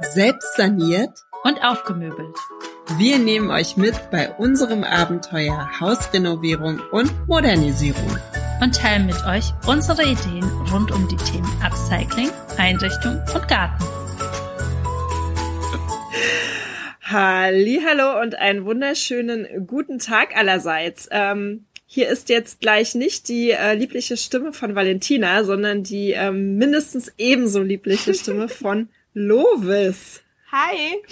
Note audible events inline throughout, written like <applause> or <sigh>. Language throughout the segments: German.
selbst saniert und aufgemöbelt. Wir nehmen euch mit bei unserem Abenteuer Hausrenovierung und Modernisierung. Und teilen mit euch unsere Ideen rund um die Themen Upcycling, Einrichtung und Garten. Hallo und einen wunderschönen guten Tag allerseits. Ähm, hier ist jetzt gleich nicht die äh, liebliche Stimme von Valentina, sondern die ähm, mindestens ebenso liebliche Stimme von Lovis. Hi.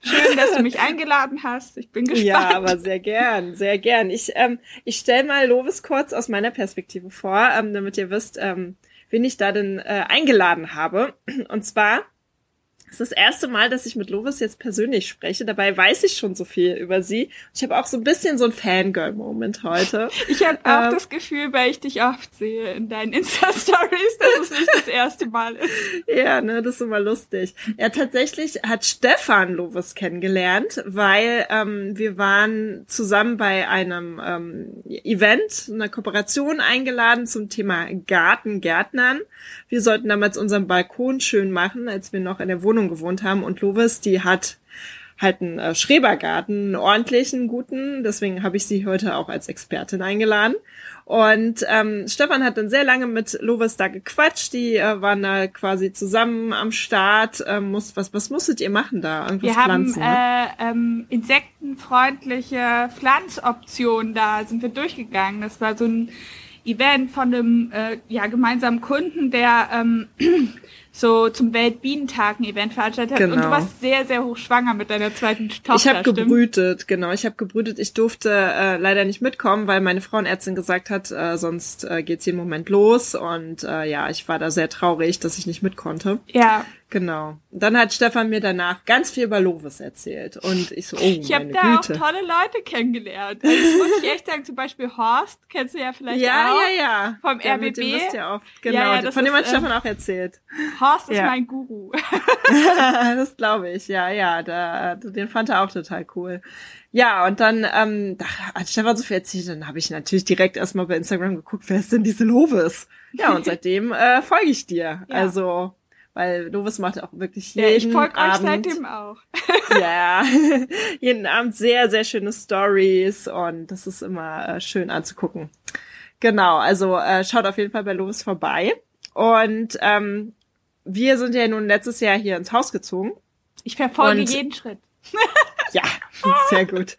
Schön, dass du mich eingeladen hast. Ich bin gespannt. Ja, aber sehr gern, sehr gern. Ich, ähm, ich stelle mal Lovis kurz aus meiner Perspektive vor, ähm, damit ihr wisst, ähm, wen ich da denn äh, eingeladen habe. Und zwar das ist das erste Mal, dass ich mit Lovis jetzt persönlich spreche. Dabei weiß ich schon so viel über sie. Ich habe auch so ein bisschen so ein Fangirl-Moment heute. <laughs> Ich habe auch ähm, das Gefühl, weil ich dich oft sehe in deinen Insta-Stories, dass es nicht das erste Mal ist. <laughs> Ja, ne, das ist immer lustig. Ja, tatsächlich hat Stefan Lovis kennengelernt, weil ähm, wir waren zusammen bei einem ähm, Event, einer Kooperation eingeladen zum Thema Gartengärtnern. Wir sollten damals unseren Balkon schön machen, als wir noch in der Wohnung Wohnung gewohnt haben und Lovis, die hat halt einen äh, Schrebergarten, einen ordentlichen, guten. Deswegen habe ich sie heute auch als Expertin eingeladen. Und ähm, Stefan hat dann sehr lange mit Lovis da gequatscht. Die äh, waren da quasi zusammen am Start. Ähm, muss, was, was musstet ihr machen da? Irgendwas wir pflanzen, haben ne? äh, ähm, insektenfreundliche Pflanzoptionen da sind wir durchgegangen. Das war so ein Event von einem äh, ja, gemeinsamen Kunden, der ähm, so zum Weltbienentag ein Event veranstaltet hat. Genau. Und du genau. warst sehr, sehr hochschwanger mit deiner zweiten Tochter. Ich habe gebrütet, genau. Ich habe gebrütet. Ich durfte äh, leider nicht mitkommen, weil meine Frauenärztin gesagt hat, äh, sonst äh, geht's jeden Moment los. Und äh, ja, ich war da sehr traurig, dass ich nicht mit konnte. Ja. Genau. Dann hat Stefan mir danach ganz viel über Lovis erzählt. Und ich so, oh, Ich habe da Güte. auch tolle Leute kennengelernt. Also, das muss ich echt sagen, zum Beispiel Horst, kennst du ja vielleicht ja, auch. Ja, ja, ja. Vom ja, RBB. Mit ja oft. Genau, ja, ja, von dem hat äh, Stefan auch erzählt. Horst ist mein Guru. <laughs> <laughs> das glaube ich, ja, ja. Da, den fand er auch total cool. Ja, und dann, ähm, da hat Stefan so viel erzählt, dann habe ich natürlich direkt erstmal bei Instagram geguckt, wer ist denn diese Lovis? Ja, und <laughs> seitdem äh, folge ich dir. Also weil Lovis macht auch wirklich jeden ja, ich folge euch seitdem auch. <laughs> ja, <laughs> jeden Abend sehr, sehr schöne Stories und das ist immer äh, schön anzugucken. Genau, also äh, schaut auf jeden Fall bei Lovis vorbei. Und ähm, wir sind ja nun letztes Jahr hier ins Haus gezogen. Ich verfolge und, jeden Schritt. <laughs> ja, sehr gut.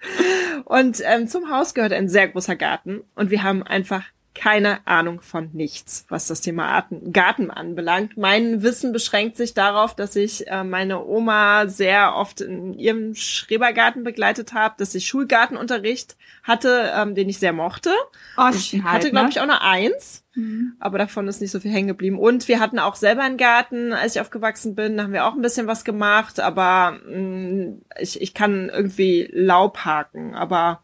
Und ähm, zum Haus gehört ein sehr großer Garten und wir haben einfach keine Ahnung von nichts, was das Thema Arten, Garten anbelangt. Mein Wissen beschränkt sich darauf, dass ich äh, meine Oma sehr oft in ihrem Schrebergarten begleitet habe, dass ich Schulgartenunterricht hatte, ähm, den ich sehr mochte. Oh, ich halt, hatte, glaube ne? ich, auch eine Eins, mhm. aber davon ist nicht so viel hängen geblieben. Und wir hatten auch selber einen Garten, als ich aufgewachsen bin, da haben wir auch ein bisschen was gemacht, aber mh, mm, ich, ich kann irgendwie Laub haken, aber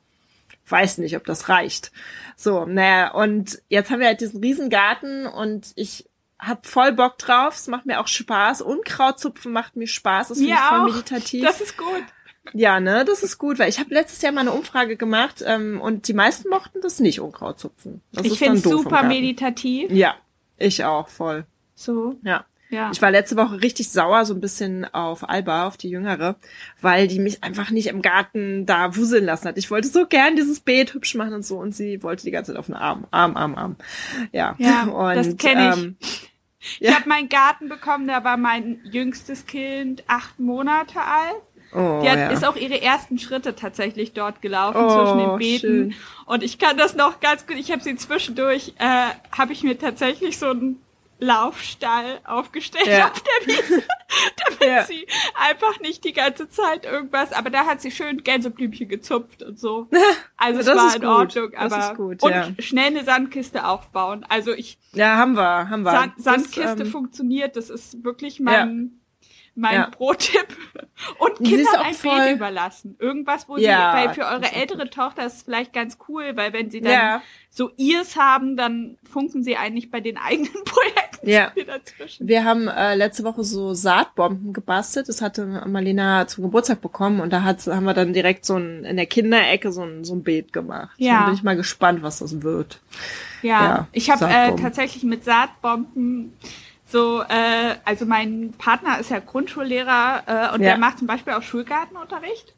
weiß nicht, ob das reicht. So, naja, und jetzt haben wir halt diesen riesen Garten und ich hab voll Bock drauf. Es macht mir auch Spaß. Unkrautzupfen macht mir Spaß. Das finde ich voll meditativ. Das ist gut. Ja, ne, das ist gut, weil ich habe letztes Jahr mal eine Umfrage gemacht ähm, und die meisten mochten das nicht, Unkrautzupfen. Das ich finde es super meditativ. Ja, ich auch, voll. So. Ja. Ja. Ich war letzte Woche richtig sauer, so ein bisschen auf Alba, auf die Jüngere, weil die mich einfach nicht im Garten da wuseln lassen hat. Ich wollte so gern dieses Beet hübsch machen und so und sie wollte die ganze Zeit auf den Arm, Arm, Arm, Arm. Ja, ja <laughs> und, das kenne ich. Ähm, ich ja. habe meinen Garten bekommen, da war mein jüngstes Kind acht Monate alt. Oh, die hat, ja. ist auch ihre ersten Schritte tatsächlich dort gelaufen oh, zwischen den Beeten. Schön. Und ich kann das noch ganz gut. Ich habe sie zwischendurch, äh, habe ich mir tatsächlich so ein Laufstall aufgestellt ja. auf der Wiese, <laughs> damit ja. sie einfach nicht die ganze Zeit irgendwas, aber da hat sie schön Gänseblümchen gezupft und so. <laughs> Also es war in gut. Ordnung, aber gut, und ja. schnell eine Sandkiste aufbauen. Also ich Ja, haben wir, haben wir. Sand, Sandkiste das, ähm, funktioniert, das ist wirklich mein mein ja. Pro-Tipp. Und Kindern ein voll... Beet überlassen. Irgendwas, wo ja, sie, weil für eure ältere Tochter ist es vielleicht ganz cool, weil wenn sie dann ja. so ihrs haben, dann funken sie eigentlich bei den eigenen <laughs> Projekten ja. dazwischen. Wir haben äh, letzte Woche so Saatbomben gebastelt. Das hatte Marlena zum Geburtstag bekommen und da hat, haben wir dann direkt so ein, in der Kinderecke so ein, so ein Beet gemacht. Ja. Dann bin ich mal gespannt, was das wird. Ja, ja ich habe äh, tatsächlich mit Saatbomben so, äh, also mein Partner ist ja Grundschullehrer äh, und ja. der macht zum Beispiel auch Schulgartenunterricht.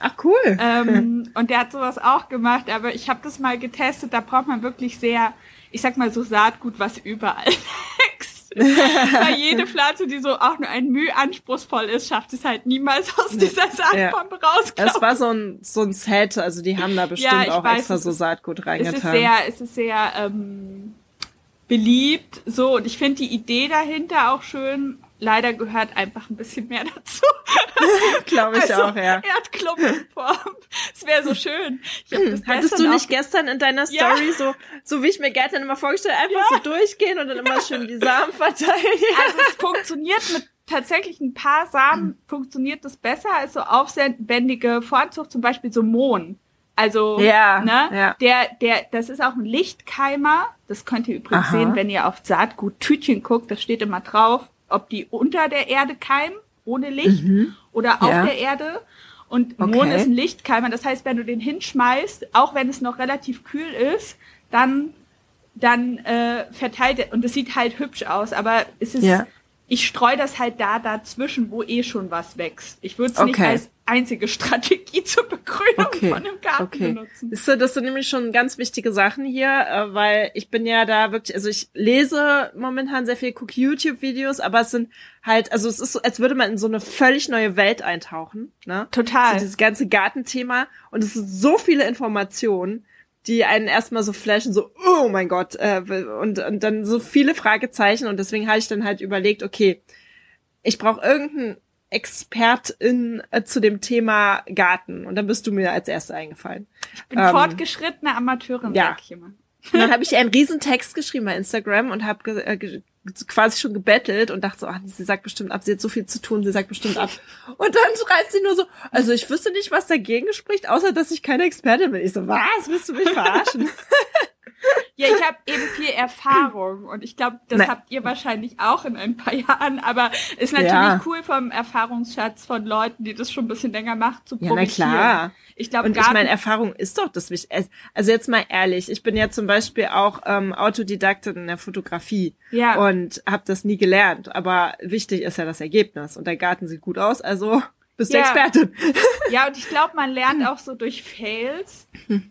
Ach cool. Ähm, <laughs> und der hat sowas auch gemacht, aber ich habe das mal getestet, da braucht man wirklich sehr, ich sag mal so Saatgut, was überall <laughs> wächst. <laughs> Weil jede Pflanze, die so auch nur ein Mühe anspruchsvoll ist, schafft es halt niemals aus dieser Saatbombe ja. raus. Es war so ein, so ein Set, also die haben da bestimmt ja, auch weiß, extra so Saatgut reingetan. Es ist sehr, es ist sehr ähm, beliebt, so, und ich finde die Idee dahinter auch schön, leider gehört einfach ein bisschen mehr <laughs> dazu. Glaube ich also, auch, ja. Erdklumpenform. Es wäre so schön. Hm. Hattest du nicht gestern in deiner Story ja. so, so wie ich mir Gärtchen immer vorgestellt, einfach ja. so durchgehen und dann immer schön die Samen verteilen? Ja. <laughs> Also es funktioniert mit tatsächlich ein paar Samen funktioniert das besser als so aufwendige Vorzucht, zum Beispiel so Mohn. Also, ja, ne, ja. der, der, das ist auch ein Lichtkeimer. Das könnt ihr übrigens Aha. sehen, wenn ihr auf Saatgut-Tütchen guckt. Das steht immer drauf ob die unter der Erde keimen, ohne Licht, mhm. oder auf ja. der Erde. Und okay. Mond ist ein Lichtkeimer. Das heißt, wenn du den hinschmeißt, auch wenn es noch relativ kühl ist, dann, dann äh, verteilt er. Und es sieht halt hübsch aus, aber es ist ja ich streue das halt da dazwischen, wo eh schon was wächst. Ich würde es okay. nicht als einzige Strategie <laughs> zur Begrünung okay. von einem Garten okay. benutzen. Ist das sind nämlich schon ganz wichtige Sachen hier, äh, weil ich bin ja da wirklich, also ich lese momentan sehr viel, gucke YouTube-Videos, aber es sind halt, also es ist so, als würde man in so eine völlig neue Welt eintauchen. Ne? Total. So dieses ganze Gartenthema und es sind so viele Informationen die einen erstmal so flashen, so, oh mein Gott, äh, und, und dann so viele Fragezeichen und deswegen habe ich dann halt überlegt, okay, ich brauche irgendeinen Expertin äh, zu dem Thema Garten und dann bist du mir als Erste eingefallen. Ich bin ähm, fortgeschrittene Amateurin, ja. sag ich immer. Und dann habe ich einen riesen Text geschrieben bei Instagram und habe äh, quasi schon gebettelt und dachte so, ach, sie sagt bestimmt ab, sie hat so viel zu tun, sie sagt bestimmt ab. Und dann schreibt sie nur so, also ich wüsste nicht, was dagegen spricht, außer dass ich keine Expertin bin. Ich so, was? Willst du mich verarschen? <laughs> Ja, ich habe eben viel Erfahrung und ich glaube, das Na. habt ihr wahrscheinlich auch in ein paar <laughs> Jahren, aber ist natürlich ja. cool vom Erfahrungsschatz von Leuten, die das schon ein bisschen länger machen, zu ja, profitieren. Na klar. Ich glaube, und ich meine, Erfahrung ist doch das Wichtigste. Also jetzt mal ehrlich, ich bin ja zum Beispiel auch ähm, Autodidaktin in der Fotografie ja. und habe das nie gelernt. Aber wichtig ist ja das Ergebnis und der Garten sieht gut aus, also bist du Expertin. Ja, und ich glaube, man lernt <laughs> auch so durch Fails.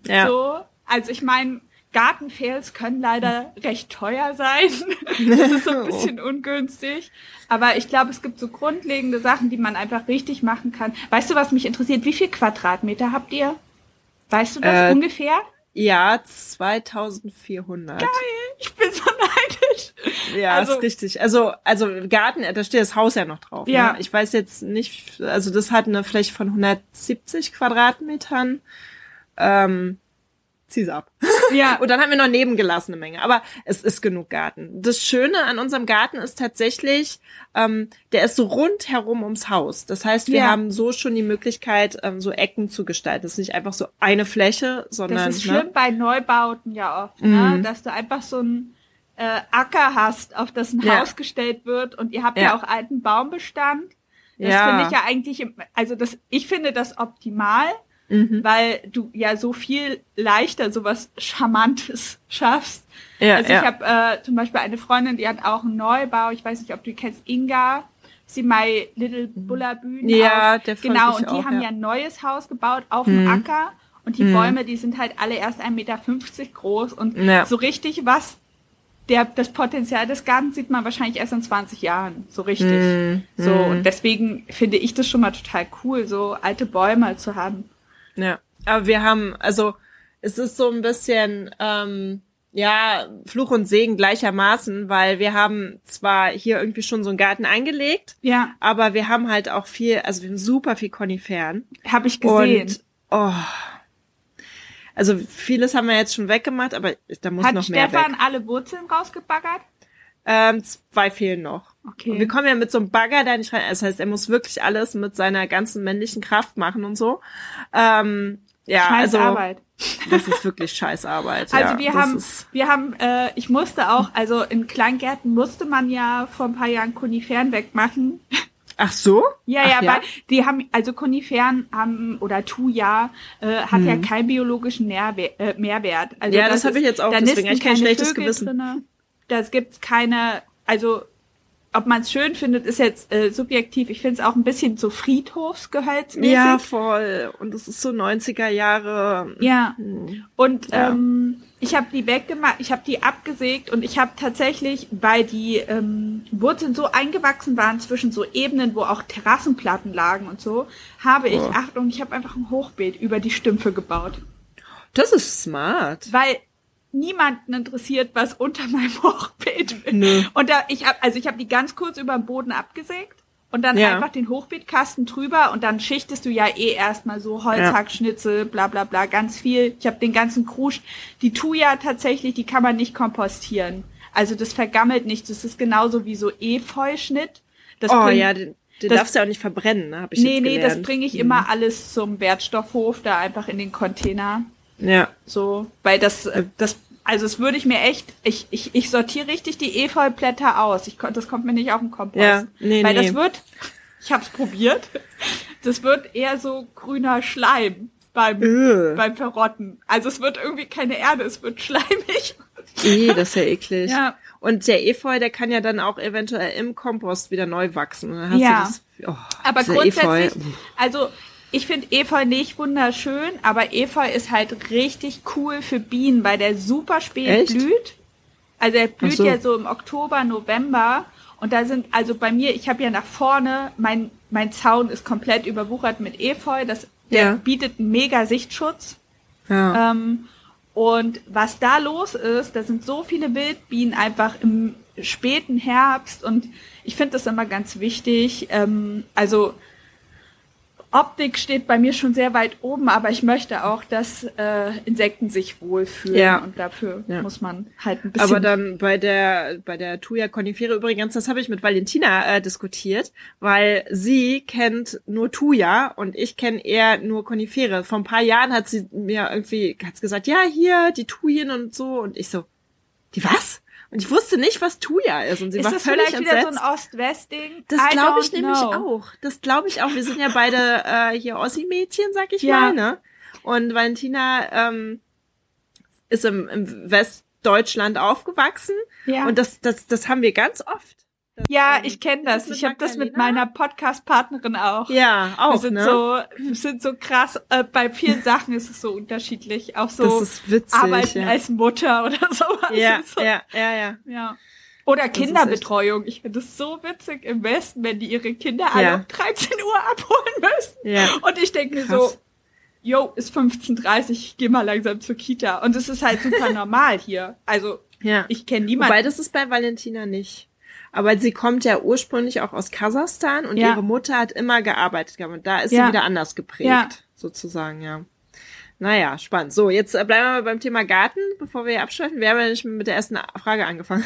Ja. So, also ich meine, Gartenfails können leider recht teuer sein. <laughs> das ist so ein bisschen <laughs> ungünstig. Aber ich glaube, es gibt so grundlegende Sachen, die man einfach richtig machen kann. Weißt du, was mich interessiert? Wie viel Quadratmeter habt ihr? Weißt du das äh, ungefähr? Ja, 2400. Geil, ich bin so <laughs> neidisch. Ja, also, ist richtig. Also, also Garten, da steht das Haus ja noch drauf. Ja. Ne? Ich weiß jetzt nicht, also das hat eine Fläche von 170 Quadratmetern. Ähm, zieh's ab. Ja. <laughs> und dann haben wir noch nebengelassen eine Menge. Aber es ist genug Garten. Das Schöne an unserem Garten ist tatsächlich, ähm, der ist so rundherum ums Haus. Das heißt, wir ja. haben so schon die Möglichkeit, ähm, so Ecken zu gestalten. Das ist nicht einfach so eine Fläche, sondern. Das ist schlimm ne? bei Neubauten ja oft, ne? mhm. ne? dass du einfach so ein äh, Acker hast, auf das ein ja. Haus gestellt wird und ihr habt ja, ja auch alten Baumbestand. Das ja. finde ich ja eigentlich, also das, ich finde das optimal, mhm. weil du ja so viel leichter sowas Charmantes <laughs> schaffst. Ja, also ich ja. habe äh, zum Beispiel eine Freundin, die hat auch einen Neubau, ich weiß nicht, ob du die kennst, Inga, sie My Little Bullabühne. Ja, der Genau, und die auch, haben ja. ja ein neues Haus gebaut auf dem mhm. Acker und die mhm. Bäume, die sind halt alle erst 1,50 Meter groß und ja. so richtig was der, das Potenzial des Gartens sieht man wahrscheinlich erst in 20 Jahren, so richtig. Mm, so, mm. und deswegen finde ich das schon mal total cool, so alte Bäume zu haben. Ja, aber wir haben, also es ist so ein bisschen, ähm, ja, Fluch und Segen gleichermaßen, weil wir haben zwar hier irgendwie schon so einen Garten eingelegt, ja, aber wir haben halt auch viel, also wir haben super viel Koniferen. Habe ich gesehen. Und, oh, also vieles haben wir jetzt schon weggemacht, aber da muss Hat noch mehr Stefan weg. alle Wurzeln rausgebaggert? Ähm, zwei fehlen noch. Okay. Und wir kommen ja mit so einem Bagger da nicht rein. Das heißt, er muss wirklich alles mit seiner ganzen männlichen Kraft machen und so. Ähm, ja, scheiß also Arbeit. das ist wirklich scheiß Arbeit. <laughs> Also ja, wir haben, wir haben, äh, ich musste auch, also in Kleingärten musste man ja vor ein paar Jahren Koniferen wegmachen. Ach so? Ja, Ach, ja, ja, weil die haben, also Koniferen haben oder Thuja äh, hat hm. ja keinen biologischen Nährwert, äh, Mehrwert. Also ja, das, das habe ich jetzt auch, deswegen habe ich kein schlechtes Vögel Gewissen. Drinne, da gibt's keine, also ob man es schön findet, ist jetzt äh, subjektiv. Ich finde es auch ein bisschen so Friedhofsgehölzmäßig. Ja, voll. Und es ist so 90er Jahre. Ja. Hm. Und ja. ähm, ich habe die weggemacht, ich habe die abgesägt und ich habe tatsächlich, weil die ähm, Wurzeln so eingewachsen waren zwischen so Ebenen, wo auch Terrassenplatten lagen und so, habe ich, oh. Achtung, ich habe einfach ein Hochbeet über die Stümpfe gebaut. Das ist smart. Weil niemanden interessiert, was unter meinem <laughs> Hochbeet ist. Nö. Und da ich hab, also ich habe die ganz kurz über den Boden abgesägt und dann ja. einfach den Hochbeetkasten drüber und dann schichtest du ja eh erstmal so Holzhackschnitzel, ja. bla bla bla, ganz viel. Ich habe den ganzen Krusch. Die Thuja tatsächlich, die kann man nicht kompostieren. Also das vergammelt nicht. Das ist genauso wie so Efeuschnitt. Das oh bringt, ja, den, den das, darfst du ja auch nicht verbrennen, ne? Hab ich nee, jetzt gelernt. nee, das bringe ich mhm. immer alles zum Wertstoffhof, da einfach in den Container. Ja. So, weil das, äh, das also es würde ich mir echt, ich, ich, ich sortiere richtig die Efeublätter aus. Ich, das kommt mir nicht auf den Kompost. Ja, nee, Weil nee. das wird, ich habe es probiert, das wird eher so grüner Schleim beim, Öh. beim Verrotten. Also es wird irgendwie keine Erde, es wird schleimig. Eh, das ist ja eklig. Ja. Und der Efeu, der kann ja dann auch eventuell im Kompost wieder neu wachsen. ja. Das, oh, Aber grundsätzlich, Efeu. also ich finde Efeu nicht wunderschön, aber Efeu ist halt richtig cool für Bienen, weil der super spät Echt? blüht. Also er blüht so. ja so im Oktober, November. Und da sind, also bei mir, ich habe ja nach vorne, mein, mein Zaun ist komplett überwuchert mit Efeu. Das, der ja. bietet einen mega Sichtschutz. Ja. Ähm, und was da los ist, da sind so viele Wildbienen einfach im späten Herbst und ich finde das immer ganz wichtig. Ähm, also Optik steht bei mir schon sehr weit oben, aber ich möchte auch, dass äh, Insekten sich wohlfühlen ja. und dafür ja. muss man halt ein bisschen. Aber dann bei der bei der Thuja Conifere übrigens, das habe ich mit Valentina äh, diskutiert, weil sie kennt nur Thuja und ich kenne eher nur Conifere. Vor ein paar Jahren hat sie mir irgendwie hat's gesagt, ja hier die Thujen und so und ich so, die was? Und ich wusste nicht, was Thuja ist. Und sie ist war das völlig vielleicht entsetzt. wieder so ein Ost-West-Ding? Das glaube ich nämlich know. auch. Das glaube ich auch. Wir sind ja beide <laughs> äh, hier Ossi-Mädchen, sag ich ja. mal. Ne? Und Valentina ähm, ist im, im Westdeutschland aufgewachsen. Ja. Und das, das, das haben wir ganz oft. Ja, ich kenne das. Ich habe das mit meiner Podcast-Partnerin auch. Ja, auch. Wir sind ne? so, wir sind so krass. Äh, bei vielen Sachen ist es so unterschiedlich. Auch so das ist witzig, arbeiten ja. als Mutter oder <laughs> sowas. Ja, so. ja, ja, ja, ja. Oder Kinderbetreuung. Ich finde es so witzig im Westen, wenn die ihre Kinder alle ja. um 13 Uhr abholen müssen. Ja. Und ich denke mir so, yo, ist 15.30 ich geh mal langsam zur Kita. Und es ist halt super <laughs> normal hier. Also, ja. ich kenne niemanden. Wobei, das ist bei Valentina nicht. Aber sie kommt ja ursprünglich auch aus Kasachstan und ja. ihre Mutter hat immer gearbeitet und da ist ja. sie wieder anders geprägt, ja. sozusagen, ja. Naja, spannend. So, jetzt äh, bleiben wir beim Thema Garten, bevor wir hier abschalten. Wir haben ja nicht mit der ersten Frage angefangen.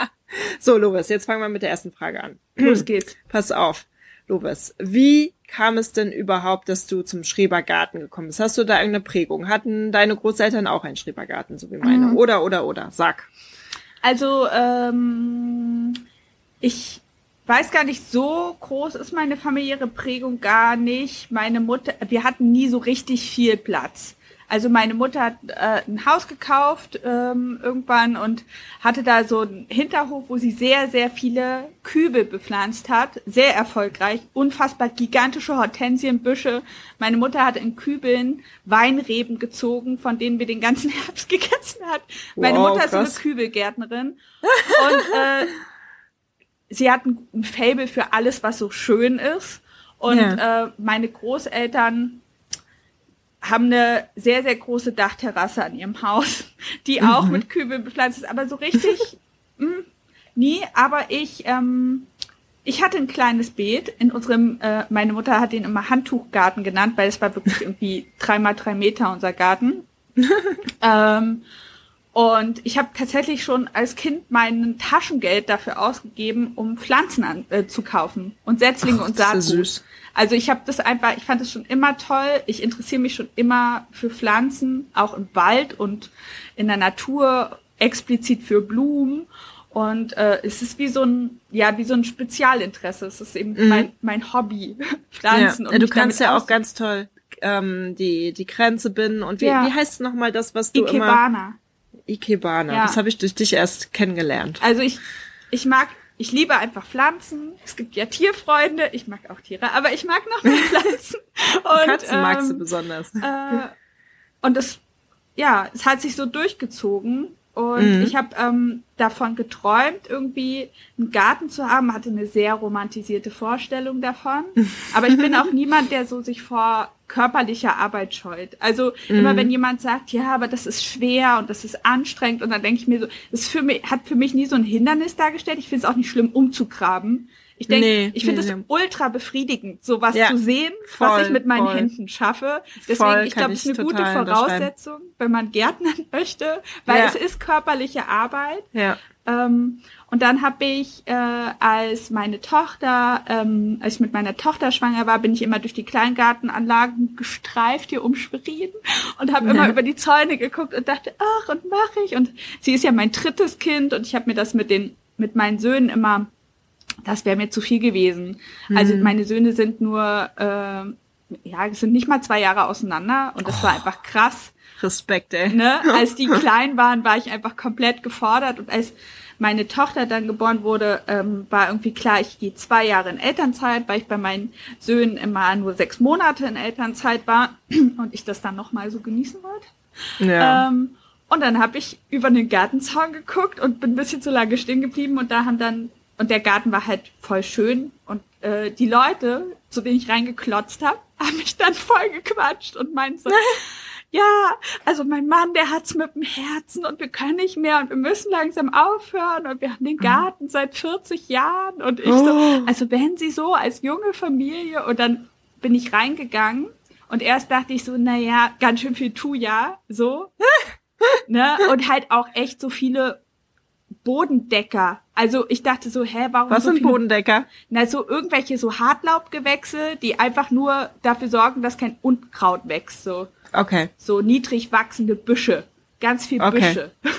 <laughs> so, Lovis, jetzt fangen wir mit der ersten Frage an. <clears throat> Los geht's. Pass auf, Lovis. Wie kam es denn überhaupt, dass du zum Schrebergarten gekommen bist? Hast du da irgendeine Prägung? Hatten deine Großeltern auch einen Schrebergarten, so wie meine? Mhm. Oder, oder, oder? Sag. Also, ähm, ich weiß gar nicht, so groß ist meine familiäre Prägung gar nicht. Meine Mutter, wir hatten nie so richtig viel Platz. Also meine Mutter hat äh, ein Haus gekauft ähm, irgendwann und hatte da so einen Hinterhof, wo sie sehr, sehr viele Kübel bepflanzt hat. Sehr erfolgreich. Unfassbar gigantische Hortensienbüsche. Meine Mutter hat in Kübeln Weinreben gezogen, von denen wir den ganzen <laughs> Herbst gegessen hat. Meine wow, Mutter ist krass. eine Kübelgärtnerin. und äh, sie hat ein, Fable für alles, was so schön ist. Und ja. äh, meine Großeltern haben eine sehr, sehr große Dachterrasse an ihrem Haus, <laughs> die auch mhm. mit Kübeln bepflanzt ist. Aber so richtig <laughs> mh, hm, nie. Aber ich, ähm, ich hatte ein kleines Beet in unserem, äh, meine Mutter hat den immer Handtuchgarten genannt, weil es war wirklich <laughs> irgendwie dreimal drei Meter unser Garten. ähm, und ich habe tatsächlich schon als Kind mein Taschengeld dafür ausgegeben, um Pflanzen an, äh, zu kaufen und Setzlinge Ach, und Saatgut. Also ich habe das einfach, ich fand das schon immer toll. Ich interessiere mich schon immer für Pflanzen, auch im Wald und in der Natur, explizit für Blumen. Und äh, es ist wie so ein, ja, wie so ein Spezialinteresse. Es ist eben mhm. mein, mein Hobby, <laughs> Pflanzen. Ja. Und du kannst ja auch ganz toll ähm, die die Grenze binden. Und wie, ja. wie heißt nochmal das, was du Ikebana. immer... Ikebana. Ja. Das habe ich durch dich erst kennengelernt. Also ich, ich mag ich liebe einfach Pflanzen. Es gibt ja Tierfreunde. Ich mag auch Tiere, aber ich mag noch mehr <laughs> Pflanzen. Und, Katzen ähm, magst du besonders. Äh, und es, ja, es hat sich so durchgezogen. Und mhm. ich habe ähm, davon geträumt, irgendwie einen Garten zu haben, hatte eine sehr romantisierte Vorstellung davon. <laughs> Aber ich bin auch niemand, der so sich vor körperlicher Arbeit scheut. Also mhm. immer wenn jemand sagt, ja, aber das ist schwer und das ist anstrengend und dann denke ich mir so, das für mich, hat für mich nie so ein Hindernis dargestellt. Ich finde es auch nicht schlimm, umzugraben. Ich denke, nee, ich finde es nee, ultra befriedigend, sowas ja, zu sehen, voll, was ich mit meinen voll. Händen schaffe. Deswegen, voll, ich glaube, es ist eine gute Voraussetzung, wenn man Gärtnern <laughs> möchte, weil ja. es ist körperliche Arbeit. Ja. Ähm, und dann habe ich, äh, als meine Tochter, ähm, als ich mit meiner Tochter schwanger war, bin ich immer durch die Kleingartenanlagen gestreift hier um Schwerin und habe ja. immer über die Zäune geguckt und dachte, ach, und mache ich. Und sie ist ja mein drittes Kind und ich habe mir das mit den mit meinen Söhnen immer das wäre mir zu viel gewesen. Mhm. Also meine Söhne sind nur, äh, ja, sind nicht mal zwei Jahre auseinander und das oh. war einfach krass. Respekt, ey. Ne? <laughs> Als die klein waren, war ich einfach komplett gefordert und als meine Tochter dann geboren wurde, ähm, war irgendwie klar, ich gehe zwei Jahre in Elternzeit, weil ich bei meinen Söhnen immer nur sechs Monate in Elternzeit war <clears throat> und ich das dann nochmal so genießen wollte. Ja. Ähm, und dann habe ich über den Gartenzaun geguckt und bin ein bisschen zu lange stehen geblieben und da haben dann und der Garten war halt voll schön. Und äh, die Leute, zu denen ich reingeklotzt habe, <laughs> haben mich dann voll gequatscht und meinten so, <laughs> ja, also mein Mann, der hat's mit dem Herzen und wir können nicht mehr und wir müssen langsam aufhören und wir haben den mhm. Garten seit 40 Jahren und ich oh. so, also wenn sie so als junge Familie und dann bin ich reingegangen und erst dachte ich so, na ja, ganz schön viel tu ja, so, <laughs> ne, und halt auch echt so viele Bodendecker. Also ich dachte so, hä, warum Was so sind Bodendecker? Na, so irgendwelche so Hartlaubgewächse, die einfach nur dafür sorgen, dass kein Unkraut wächst, so. Okay. So niedrig wachsende Büsche. Ganz viel okay. Büsche. <laughs>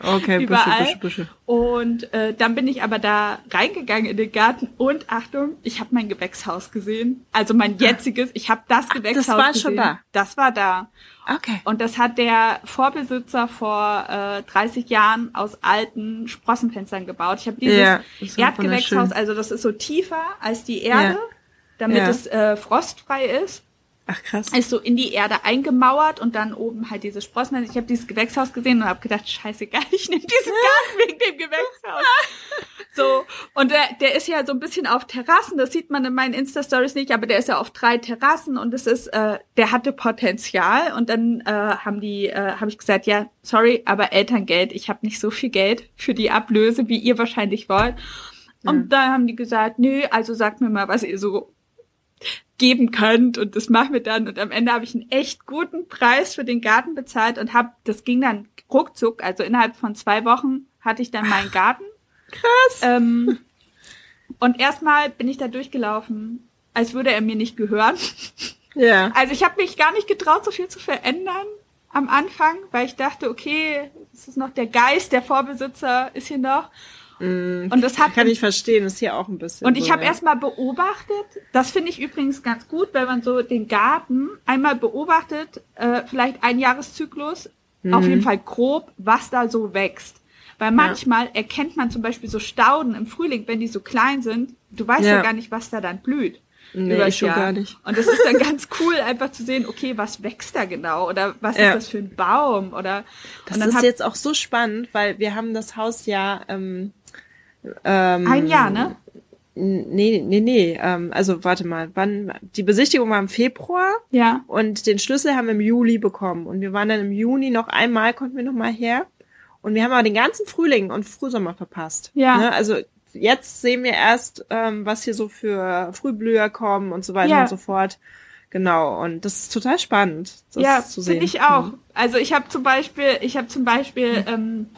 Okay, Überall. Büsche, Büsche, Büsche. Und äh, dann bin ich aber da reingegangen in den Garten und Achtung, ich habe mein Gewächshaus gesehen. Also mein jetziges, ich habe das Gewächshaus Ach, das war gesehen. schon da. Das war da. Okay. Und das hat der Vorbesitzer vor äh, 30 Jahren aus alten Sprossenfenstern gebaut. Ich habe dieses ja, Erdgewächshaus, also das ist so tiefer als die Erde, ja. damit ja. es äh, frostfrei ist. Ach krass. Ist so in die Erde eingemauert und dann oben halt diese Sprossen. Ich habe dieses Gewächshaus gesehen und habe gedacht, scheißegal, <laughs> ich nehme diesen Garten wegen dem Gewächshaus. <laughs> So, und der, der ist ja so ein bisschen auf Terrassen, das sieht man in meinen Insta-Stories nicht, aber der ist ja auf drei Terrassen und es ist, äh, der hatte Potenzial. Und dann äh, haben die, äh, habe ich gesagt, ja, sorry, aber Elterngeld, ich habe nicht so viel Geld für die Ablöse, wie ihr wahrscheinlich wollt. Und mhm. da haben die gesagt, nö, also sagt mir mal, was ihr so geben könnt und das machen wir dann und am Ende habe ich einen echt guten Preis für den Garten bezahlt und habe das ging dann ruckzuck, also innerhalb von zwei Wochen hatte ich dann meinen Garten. Krass. Ähm, und erstmal bin ich da durchgelaufen, als würde er mir nicht gehören. Ja. Also ich habe mich gar nicht getraut, so viel zu verändern am Anfang, weil ich dachte, okay, es ist noch der Geist, der Vorbesitzer ist hier noch. Mm, und das hat kann ich verstehen, ist hier auch ein bisschen. Und ich so, habe ja. erstmal beobachtet, das finde ich übrigens ganz gut, wenn man so den Garten einmal beobachtet, äh, vielleicht ein Jahreszyklus, mhm. auf jeden Fall grob, was da so wächst. Weil manchmal ja. erkennt man zum Beispiel so Stauden im Frühling, wenn die so klein sind, du weißt ja, ja gar nicht, was da dann blüht. Nee, ich schon gar nicht. Und das ist dann ganz cool, einfach zu sehen, okay, was wächst da genau? Oder was ja. ist das für ein Baum? Oder das ist jetzt auch so spannend, weil wir haben das Haus ja ähm, ähm, Ein Jahr, ne? Nee, nee, nee. Ähm, also warte mal, wann die Besichtigung war im Februar ja. und den Schlüssel haben wir im Juli bekommen. Und wir waren dann im Juni noch einmal, konnten wir noch mal her. Und wir haben aber den ganzen Frühling und Frühsommer verpasst. Ja. Ne? Also jetzt sehen wir erst, ähm, was hier so für Frühblüher kommen und so weiter ja. und so fort. Genau, und das ist total spannend, das ja, zu sehen. Ja, ich auch. Mhm. Also ich habe zum Beispiel, ich habe zum Beispiel ähm,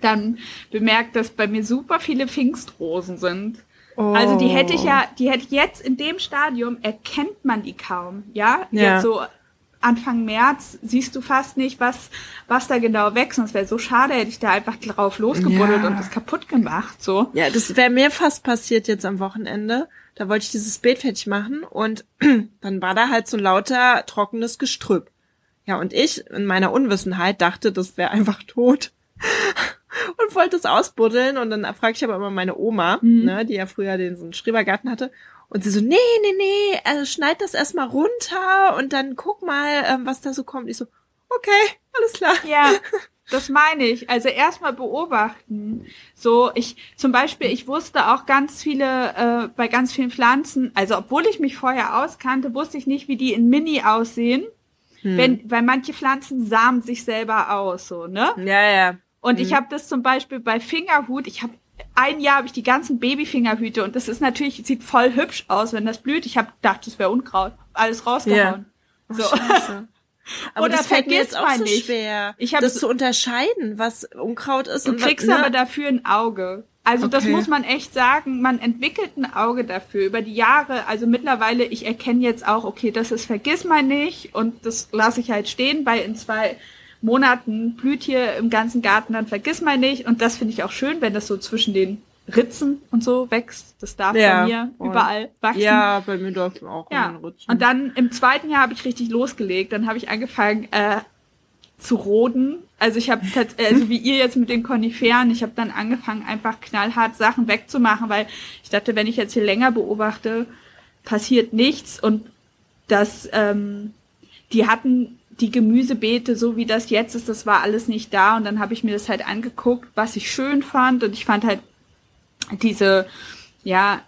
dann bemerkt, dass bei mir super viele Pfingstrosen sind. Oh. Also die hätte ich ja, die hätte ich jetzt in dem Stadium erkennt man die kaum, ja? ja. Jetzt so Anfang März siehst du fast nicht, was, was da genau wächst. Und es wäre so schade, hätte ich da einfach drauf losgebuddelt ja. und das kaputt gemacht, so. Ja, das wäre mir fast passiert jetzt am Wochenende. Da wollte ich dieses Beet fertig machen und <clears throat> dann war da halt so lauter trockenes Gestrüpp. Ja, und ich in meiner Unwissenheit dachte, das wäre einfach tot. <laughs> und wollte es ausbuddeln. Und dann frage ich aber immer meine Oma, mhm. ne, die ja früher den so einen Schrebergarten hatte. Und sie so, nee, nee, nee, also schneid das erstmal runter und dann guck mal, ähm, was da so kommt. Ich so, okay, alles klar. Ja, <laughs> das meine ich. Also erstmal beobachten. So, ich zum Beispiel, ich wusste auch ganz viele, äh, bei ganz vielen Pflanzen, also obwohl ich mich vorher auskannte, wusste ich nicht, wie die in Mini aussehen. Hm. Wenn, weil manche Pflanzen samen sich selber aus, so, ne? Ja, ja. Und hm. ich habe das zum Beispiel bei Fingerhut, ich habe ein Jahr habe ich die ganzen Babyfingerhüte und das ist natürlich, sieht voll hübsch aus, wenn das blüht. Ich habe gedacht, das wäre Unkraut. Alles rausgehauen. Ja. So. Scheiße. <laughs> Aber Oder das fällt mir jetzt auch so nicht. schwer, ich das zu unterscheiden, was Unkraut ist. Du kriegst was, ne? aber dafür ein Auge. Also okay. das muss man echt sagen, man entwickelt ein Auge dafür über die Jahre. Also mittlerweile, ich erkenne jetzt auch, okay, das ist vergiss mal nicht und das lasse ich halt stehen, weil in zwei Monaten blüht hier im ganzen Garten, dann vergiss mal nicht. Und das finde ich auch schön, wenn das so zwischen den Ritzen und so wächst. Das darf ja, bei mir überall wachsen. Ja, bei mir darf auch ja. in den Ritzen. Und dann im zweiten Jahr habe ich richtig losgelegt. Dann habe ich angefangen äh, zu roden. Also ich habe, also wie ihr jetzt mit den Koniferen, ich habe dann angefangen, einfach knallhart Sachen wegzumachen, weil ich dachte, wenn ich jetzt hier länger beobachte, passiert nichts. Und das, ähm, die hatten die Gemüsebeete, so wie das jetzt ist, das war alles nicht da. Und dann habe ich mir das halt angeguckt, was ich schön fand. Und ich fand halt diese, ja,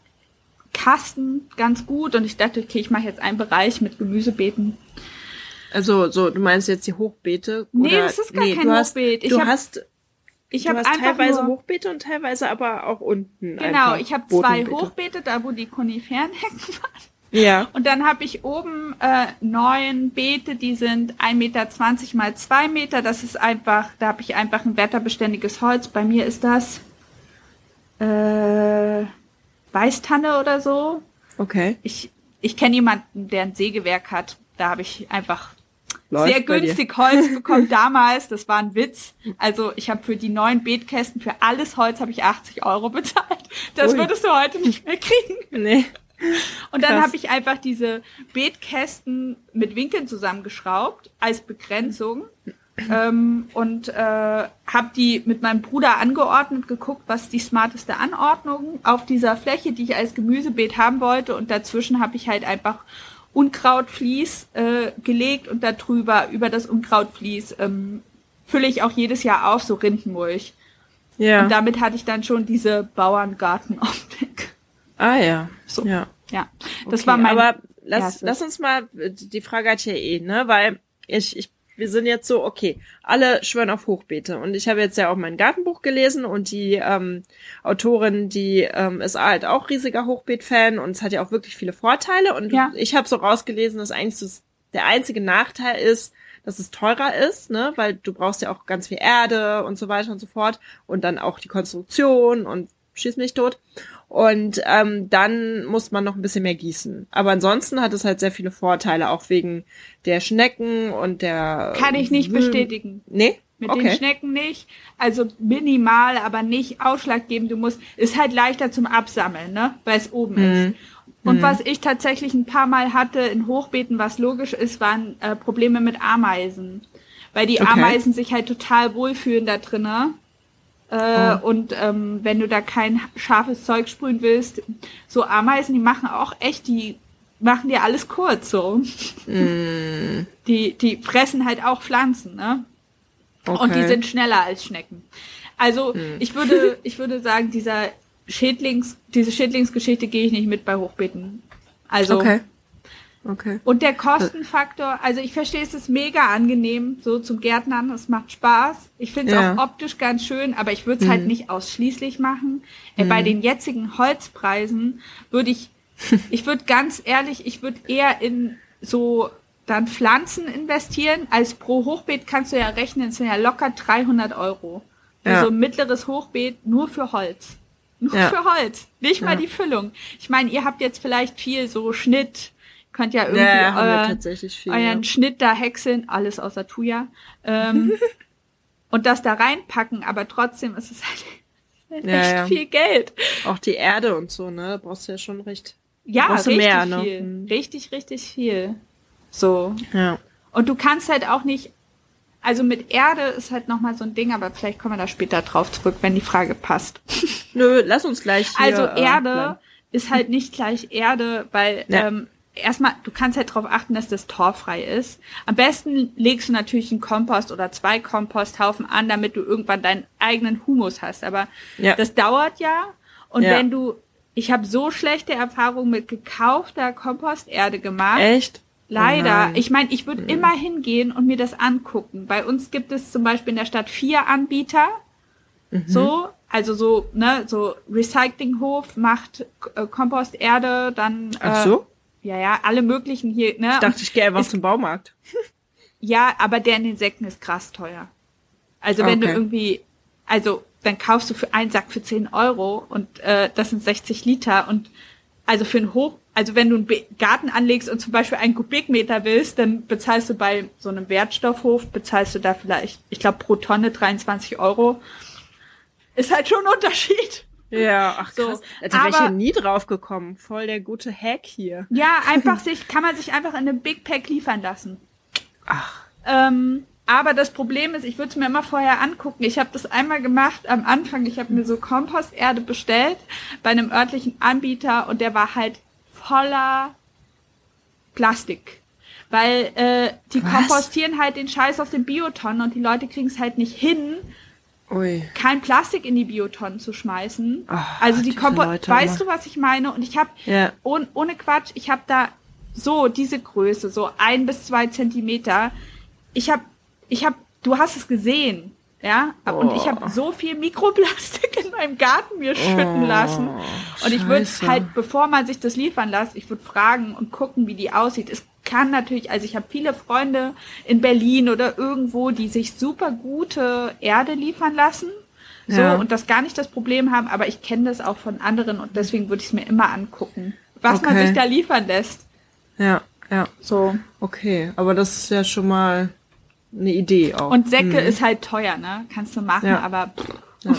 Kasten ganz gut und ich dachte, okay, ich mache jetzt einen Bereich mit Gemüsebeeten. Also, so, du meinst jetzt die Hochbeete? Nee, oder? das ist gar nee, kein du Hochbeet. Hast, du hab, hast, ich habe teilweise nur, Hochbeete und teilweise aber auch unten. Genau, ich habe zwei Hochbeete, da wo die Koniferenhecken <laughs> waren. Ja. Und dann habe ich oben äh, neun Beete, die sind 1,20 Meter mal zwei Meter. Das ist einfach, da habe ich einfach ein wetterbeständiges Holz. Bei mir ist das äh, Weißtanne oder so. Okay. Ich, ich kenne jemanden, der ein Sägewerk hat. Da habe ich einfach Läuft sehr günstig Holz bekommen <laughs> damals. Das war ein Witz. Also ich habe für die neuen Beetkästen, für alles Holz habe ich 80 Euro bezahlt. Das Ui. würdest du heute nicht mehr kriegen. Nee. Und dann habe ich einfach diese Beetkästen mit Winkeln zusammengeschraubt als Begrenzung ähm, und äh, habe die mit meinem Bruder angeordnet, geguckt, was die smarteste Anordnung auf dieser Fläche, die ich als Gemüsebeet haben wollte. Und dazwischen habe ich halt einfach Unkrautvlies äh, gelegt und darüber, über das Unkrautvlies ähm, fülle ich auch jedes Jahr auf, so Rindenmulch. Ja. Und damit hatte ich dann schon diese Bauerngartenoptik. Ah ja. So. Ja. Ja. Das okay, war mein. Aber lass, lass uns mal, die Frage hat ja eh, ne? Weil ich, ich wir sind jetzt so, okay, alle schwören auf Hochbeete. Und ich habe jetzt ja auch mein Gartenbuch gelesen und die ähm, Autorin, die ähm, ist halt auch riesiger Hochbeet-Fan und es hat ja auch wirklich viele Vorteile. Und ja. ich habe so rausgelesen, dass eigentlich so der einzige Nachteil ist, dass es teurer ist, ne, weil du brauchst ja auch ganz viel Erde und so weiter und so fort und dann auch die Konstruktion und schieß mich tot. Und ähm, dann muss man noch ein bisschen mehr gießen. Aber ansonsten hat es halt sehr viele Vorteile, auch wegen der Schnecken und der. Kann ich nicht bestätigen. Nee? Mit okay. den Schnecken nicht. Also minimal, aber nicht ausschlaggebend. Du musst, ist halt leichter zum Absammeln, ne? Weil es oben mhm. ist. Und mhm. was ich tatsächlich ein paar Mal hatte in Hochbeeten, was logisch ist, waren äh, Probleme mit Ameisen. Weil die okay. Ameisen sich halt total wohlfühlen da drinnen äh, oh. Und ähm, wenn du da kein scharfes Zeug sprühen willst, so Ameisen, die machen auch echt, die machen dir alles kurz so. Mm. <laughs> Die, die fressen halt auch Pflanzen, ne? Okay. Und die sind schneller als Schnecken. Also mm. ich würde, <laughs> ich würde sagen, dieser Schädlings, diese Schädlingsgeschichte gehe ich nicht mit bei Hochbeeten. Also okay. Okay. Und der Kostenfaktor, also ich verstehe, es ist mega angenehm, so zum Gärtnern, es macht Spaß. Ich finde es ja. auch optisch ganz schön, aber ich würde es halt mhm. halt nicht ausschließlich machen. Äh, mhm. Bei den jetzigen Holzpreisen würde ich, <laughs> ich würde ganz ehrlich, ich würde eher in so dann Pflanzen investieren. Als pro Hochbeet kannst du ja rechnen, es sind ja locker 300 Euro. Ja. Also mittleres Hochbeet nur für Holz. Nur ja. für Holz. Nicht mal die Füllung. Ich meine, ihr habt jetzt vielleicht viel so Schnitt, Könnt ja irgendwie ja, euren, viel, euren ja. Schnitt da häckseln, alles außer Tuya. Ähm, <laughs> und das da reinpacken, aber trotzdem ist es halt <laughs> ja, echt viel Geld. Auch die Erde und so, ne? Da brauchst du ja schon recht. Ja, richtig mehr, ne? viel. Richtig, richtig viel. So. Ja. Und du kannst halt auch nicht Also mit Erde ist halt nochmal so ein Ding, aber vielleicht kommen wir da später drauf zurück, wenn die Frage passt. Nö, lass uns gleich. Hier, also Erde äh, ist halt nicht gleich Erde, weil ja. ähm, erstmal, du kannst halt darauf achten, dass das torfrei ist. Am besten legst du natürlich einen Kompost oder zwei Komposthaufen an, damit du irgendwann deinen eigenen Humus hast. Aber ja. das dauert ja. Und ja. wenn du, ich habe so schlechte Erfahrungen mit gekaufter Komposterde gemacht. Echt? Leider. Oh ich meine, ich würde mhm. immer hingehen und mir das angucken. Bei uns gibt es zum Beispiel in der Stadt vier Anbieter. Mhm. So, also so, ne, so Recyclinghof macht äh, Komposterde, dann. Äh, Ach so? Ja, ja, alle möglichen hier, ne? Ich dachte, ich gehe einfach ist, zum Baumarkt. <laughs> ja, aber der in den Säcken ist krass teuer. Also wenn okay. du irgendwie, also dann kaufst du für einen Sack für 10 Euro und äh, das sind 60 Liter und also für einen Hoch, also wenn du einen Garten anlegst und zum Beispiel einen Kubikmeter willst, dann bezahlst du bei so einem Wertstoffhof, bezahlst du da vielleicht, ich glaube, pro Tonne 23 Euro. Ist halt schon ein Unterschied. Ja, <laughs> ach so. krass. Da wäre ich ja nie drauf gekommen. Voll der gute Hack hier. Ja, einfach sich, kann man sich einfach in einem Big Pack liefern lassen. Ach. Ähm, aber das Problem ist, ich würde es mir immer vorher angucken. Ich habe das einmal gemacht am Anfang. Ich habe mir so Komposterde bestellt bei einem örtlichen Anbieter und der war halt voller Plastik. Weil äh, die Was? kompostieren halt den Scheiß aus den Biotonnen und die Leute kriegen es halt nicht hin, Ui. kein Plastik in die Biotonnen zu schmeißen. Oh, also die Kompost, weißt du, was ich meine? Und ich habe yeah. ohne, ohne Quatsch, ich habe da so diese Größe, so ein bis zwei Zentimeter. Ich habe ich habe, du hast es gesehen, ja, oh. und ich habe oh. so viel Mikroplastik in meinem Garten mir schütten oh, lassen. Und ich würde halt, bevor man sich das liefern lässt, ich würde fragen und gucken, wie die aussieht. Es kann natürlich, also ich habe viele Freunde in Berlin oder irgendwo, die sich super gute Erde liefern lassen. So, ja. und das gar nicht das Problem haben, aber ich kenne das auch von anderen und deswegen würde ich es mir immer angucken, was okay. man sich da liefern lässt. Ja, ja. So. Okay, aber das ist ja schon mal eine Idee auch. Und Säcke mhm. ist halt teuer, ne? Kannst du machen, ja. aber. Ja.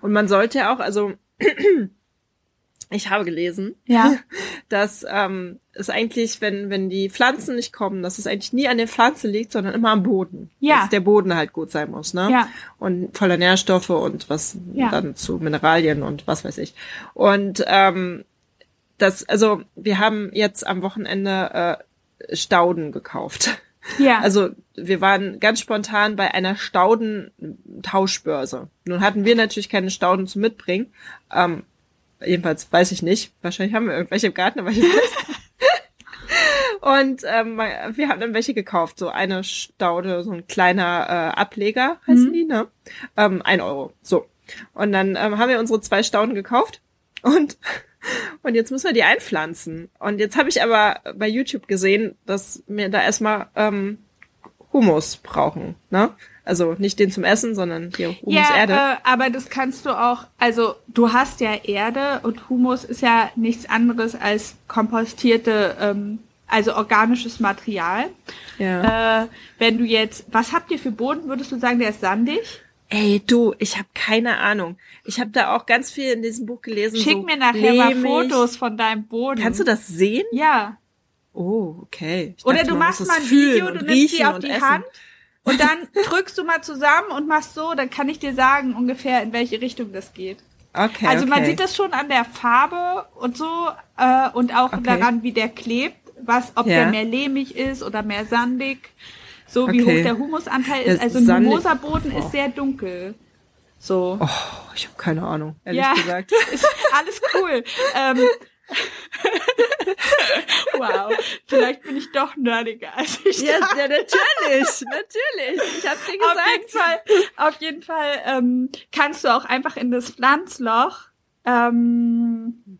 Und man sollte auch, also <clears throat> ich habe gelesen, ja. <laughs> dass ähm, es eigentlich, wenn wenn die Pflanzen nicht kommen, dass es eigentlich nie an der Pflanze liegt, sondern immer am Boden. Ja. Dass der Boden halt gut sein muss, ne? Ja. Und voller Nährstoffe und was ja. dann zu Mineralien und was weiß ich. Und ähm, das, also wir haben jetzt am Wochenende äh, Stauden gekauft. Ja. Also wir waren ganz spontan bei einer Staudentauschbörse. Nun hatten wir natürlich keine Stauden zu mitbringen. Ähm, jedenfalls weiß ich nicht. Wahrscheinlich haben wir irgendwelche im Garten, aber ich weiß. <laughs> Und ähm, wir haben dann welche gekauft. So eine Staude, so ein kleiner äh, Ableger heißen mhm. die, ne? Ähm, ein Euro. So. Und dann ähm, haben wir unsere zwei Stauden gekauft und und jetzt müssen wir die einpflanzen. Und jetzt habe ich aber bei YouTube gesehen, dass wir da erstmal ähm, Humus brauchen, ne? Also nicht den zum Essen, sondern hier Humus ja, Erde. Äh, aber das kannst du auch, also du hast ja Erde und Humus ist ja nichts anderes als kompostierte, ähm, also organisches Material. Ja. Äh, wenn du jetzt, was habt ihr für Boden? Würdest du sagen, der ist sandig? Ey, du, ich habe keine Ahnung. Ich habe da auch ganz viel in diesem Buch gelesen. Schick so mir nachher lehmig. mal Fotos von deinem Boden. Kannst du das sehen? Ja. Oh, okay. Ich Oder dachte, du machst mal ein Video, du nimmst die auf die essen. Hand <laughs> und dann drückst du mal zusammen und machst so, dann kann ich dir sagen ungefähr, in welche Richtung das geht. Okay. Also okay. man sieht das schon an der Farbe und so äh, und auch okay. daran, wie der klebt, was, ob ja. der mehr lehmig ist oder mehr sandig. So wie okay. hoch der Humusanteil ist. Also ein humoser Boden oh. ist sehr dunkel. So. Oh, ich habe keine Ahnung, ehrlich ja, gesagt. <laughs> Ist alles cool. ähm, <laughs> wow, vielleicht bin ich doch nerdiger als ich ja, dachte. Ja, natürlich, natürlich. Ich hab's dir gesagt. Auf jeden Fall, auf jeden Fall ähm, kannst du auch einfach in das Pflanzloch ähm,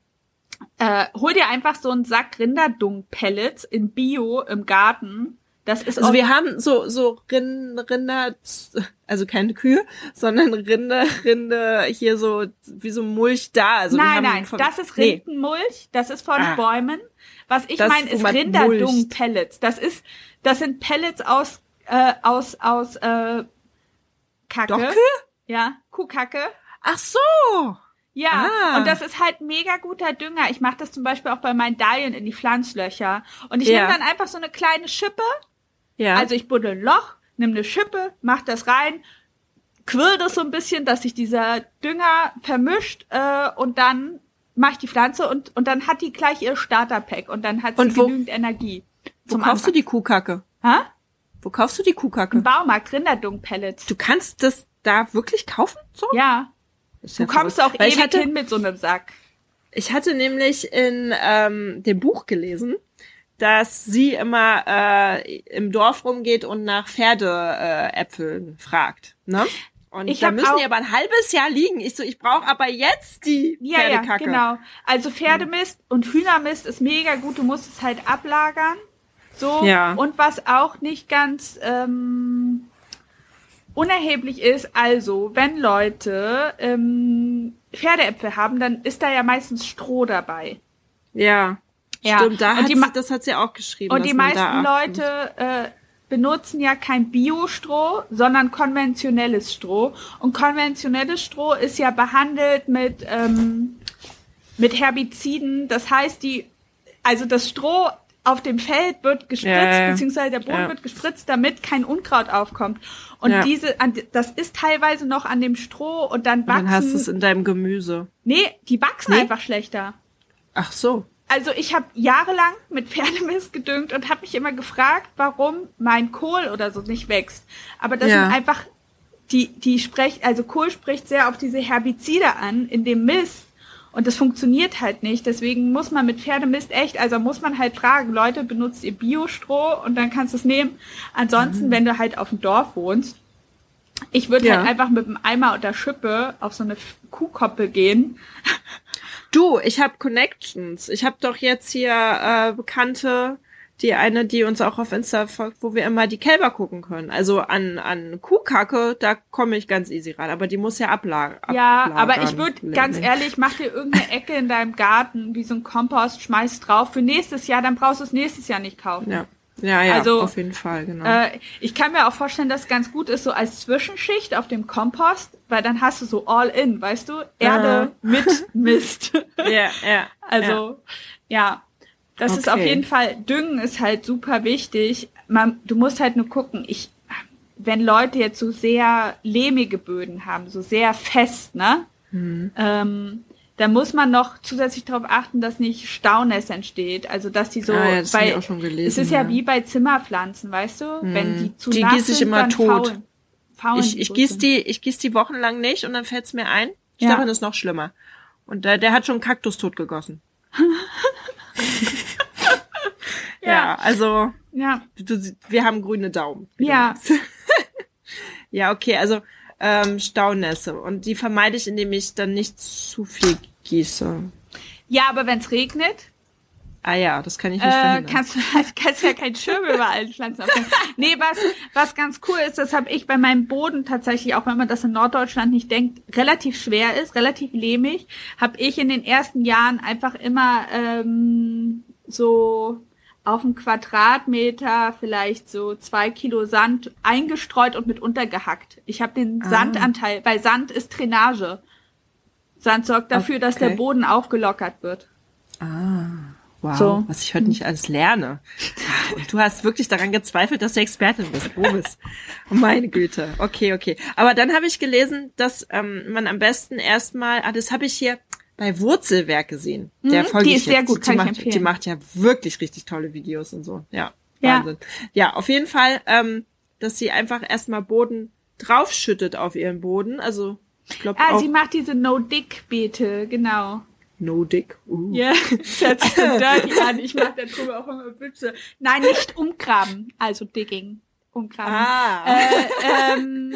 äh, hol dir einfach so einen Sack Rinderdung-Pellets in Bio im Garten das ist also wir haben so so Rinder, also keine Kühe, sondern Rinder, Rinde hier so wie so Mulch da. Also nein, nein, von, das ist Rindenmulch, nee. das ist von ah. Bäumen. Was ich meine ist Rinderdung-Pellets. Das ist, das sind Pellets aus äh, aus aus äh, Kacke. Doch Kühe? Ja, Kuhkacke. Ach so. Ja, ah. und das ist halt mega guter Dünger. Ich mache das zum Beispiel auch bei meinen Dahlien in die Pflanzlöcher. Und ich ja. nehme dann einfach so eine kleine Schippe, ja. Also ich buddel ein Loch, nimm eine Schippe, mach das rein, quirl das so ein bisschen, dass sich dieser Dünger vermischt äh, und dann mach ich die Pflanze und, und dann hat die gleich ihr Starterpack und dann hat sie und wo, genügend Energie. Wo kaufst Anfang. du die Kuhkacke? Hä? Wo kaufst du die Kuhkacke? Im Baumarkt, Rinderdung-Pellets. Du kannst das da wirklich kaufen? So? Ja. du kommst auch Weil ewig hatte, hin mit so einem Sack. Ich hatte nämlich in ähm, dem Buch gelesen, dass sie immer äh, im Dorf rumgeht und nach Pferdeäpfeln äh, fragt. Ne? Und ich da müssen die aber ein halbes Jahr liegen. Ich so, ich brauche aber jetzt die ja, Pferdekacke. Ja, genau. Also Pferdemist hm. und Hühnermist ist mega gut. Du musst es halt ablagern. So. Ja. Und was auch nicht ganz ähm, unerheblich ist, also wenn Leute ähm, Pferdeäpfel haben, dann ist da ja meistens Stroh dabei. Ja. Ja. Stimmt, da hat sie, das hat sie auch geschrieben. Und die meisten Leute äh, benutzen ja kein Biostroh, sondern konventionelles Stroh. Und konventionelles Stroh ist ja behandelt mit, ähm, mit Herbiziden. Das heißt, die, also das Stroh auf dem Feld wird gespritzt, ja, beziehungsweise der Boden ja. wird gespritzt, damit kein Unkraut aufkommt. Und diese, das ist teilweise noch an dem Stroh und dann wachsen. Und dann hast du es in deinem Gemüse. Nee, die wachsen nee? einfach schlechter. Ach so. Also ich habe jahrelang mit Pferdemist gedüngt und habe mich immer gefragt, warum mein Kohl oder so nicht wächst. Aber das sind einfach die, die sprechen, also Kohl spricht sehr auf diese Herbizide an in dem Mist und das funktioniert halt nicht. Deswegen muss man mit Pferdemist echt, also muss man halt fragen, Leute, benutzt ihr Biostroh und dann kannst du es nehmen. Ansonsten, mhm. wenn du halt auf dem Dorf wohnst, ich würde ja. halt einfach mit einem Eimer oder Schippe auf so eine Kuhkoppel gehen. Du, ich habe Connections. Ich habe doch jetzt hier äh, Bekannte, die eine, die uns auch auf Insta folgt, wo wir immer die Kälber gucken können. Also an, an Kuhkacke, da komme ich ganz easy ran. Aber die muss ja ablagern. Ja, aber ich würde ganz ehrlich, mach dir irgendeine Ecke in deinem Garten, wie so ein Kompost, schmeiß drauf für nächstes Jahr, dann brauchst du es nächstes Jahr nicht kaufen. Ja. Ja, ja, also, auf jeden Fall, genau. Äh, ich kann mir auch vorstellen, dass es ganz gut ist, so als Zwischenschicht auf dem Kompost, weil dann hast du so all in, weißt du? Erde uh. <laughs> mit Mist. <laughs> Ja, ja. Also, ja. ja. Das okay. ist auf jeden Fall, Düngen ist halt super wichtig. Man, du musst halt nur gucken, ich, wenn Leute jetzt so sehr lehmige Böden haben, so sehr fest, ne? Mhm. Ähm, da muss man noch zusätzlich darauf achten, dass nicht Staunässe entsteht. Also dass die so, ah, ja, das bei, ich auch schon gelesen, es ist ja, ja, wie bei Zimmerpflanzen, weißt du, hm. wenn die zu die nass gieße ich sind, immer tot. Faulen, faulen ich ich gieße die, ich gieße die wochenlang nicht und dann fällt's mir ein. Stefan ja. ist noch schlimmer. Und der, der hat schon Kaktus tot gegossen. <laughs> ja. ja, also ja. Du, wir haben grüne Daumen. Ja. <laughs> ja, okay, also ähm, Staunässe. Und die vermeide ich, indem ich dann nicht zu viel gieße. Ja, aber wenn es regnet, Ah ja, das kann ich nicht äh, Kannst du kannst ja kein Schirm über allen Pflanzen aufhängen. Nee, was, was ganz cool ist, das habe ich bei meinem Boden tatsächlich, auch wenn man das in Norddeutschland nicht denkt, relativ schwer ist, relativ lehmig, habe ich in den ersten Jahren einfach immer ähm, so auf einen Quadratmeter vielleicht so zwei Kilo Sand eingestreut und mit untergehackt. Ich habe den ah. Sandanteil, weil Sand ist Drainage. Sand sorgt dafür, okay. dass der Boden aufgelockert wird. Ah, wow, so. was ich heute nicht alles lerne. Und du hast wirklich daran gezweifelt, dass du Expertin bist, Boris. <laughs> Oh, meine Güte. Okay, okay. Aber dann habe ich gelesen, dass ähm, man am besten erstmal, ah, das habe ich hier, bei Wurzelwerk gesehen. Der mhm, folge die ist sehr gut, die, kann die ich macht, Die macht ja wirklich richtig tolle Videos und so. Ja, ja. Wahnsinn. Ja, auf jeden Fall, ähm, dass sie einfach erstmal Boden draufschüttet auf ihren Boden. Also ich glaube Ah, sie macht diese No-Dick-Beete, genau. No Dick. Uh. Ja, <laughs> das hört sich so dirty an. Ich mache darüber auch immer Witze. Nein, nicht umgraben, also Digging. Umgraben. Ah. Äh, ähm,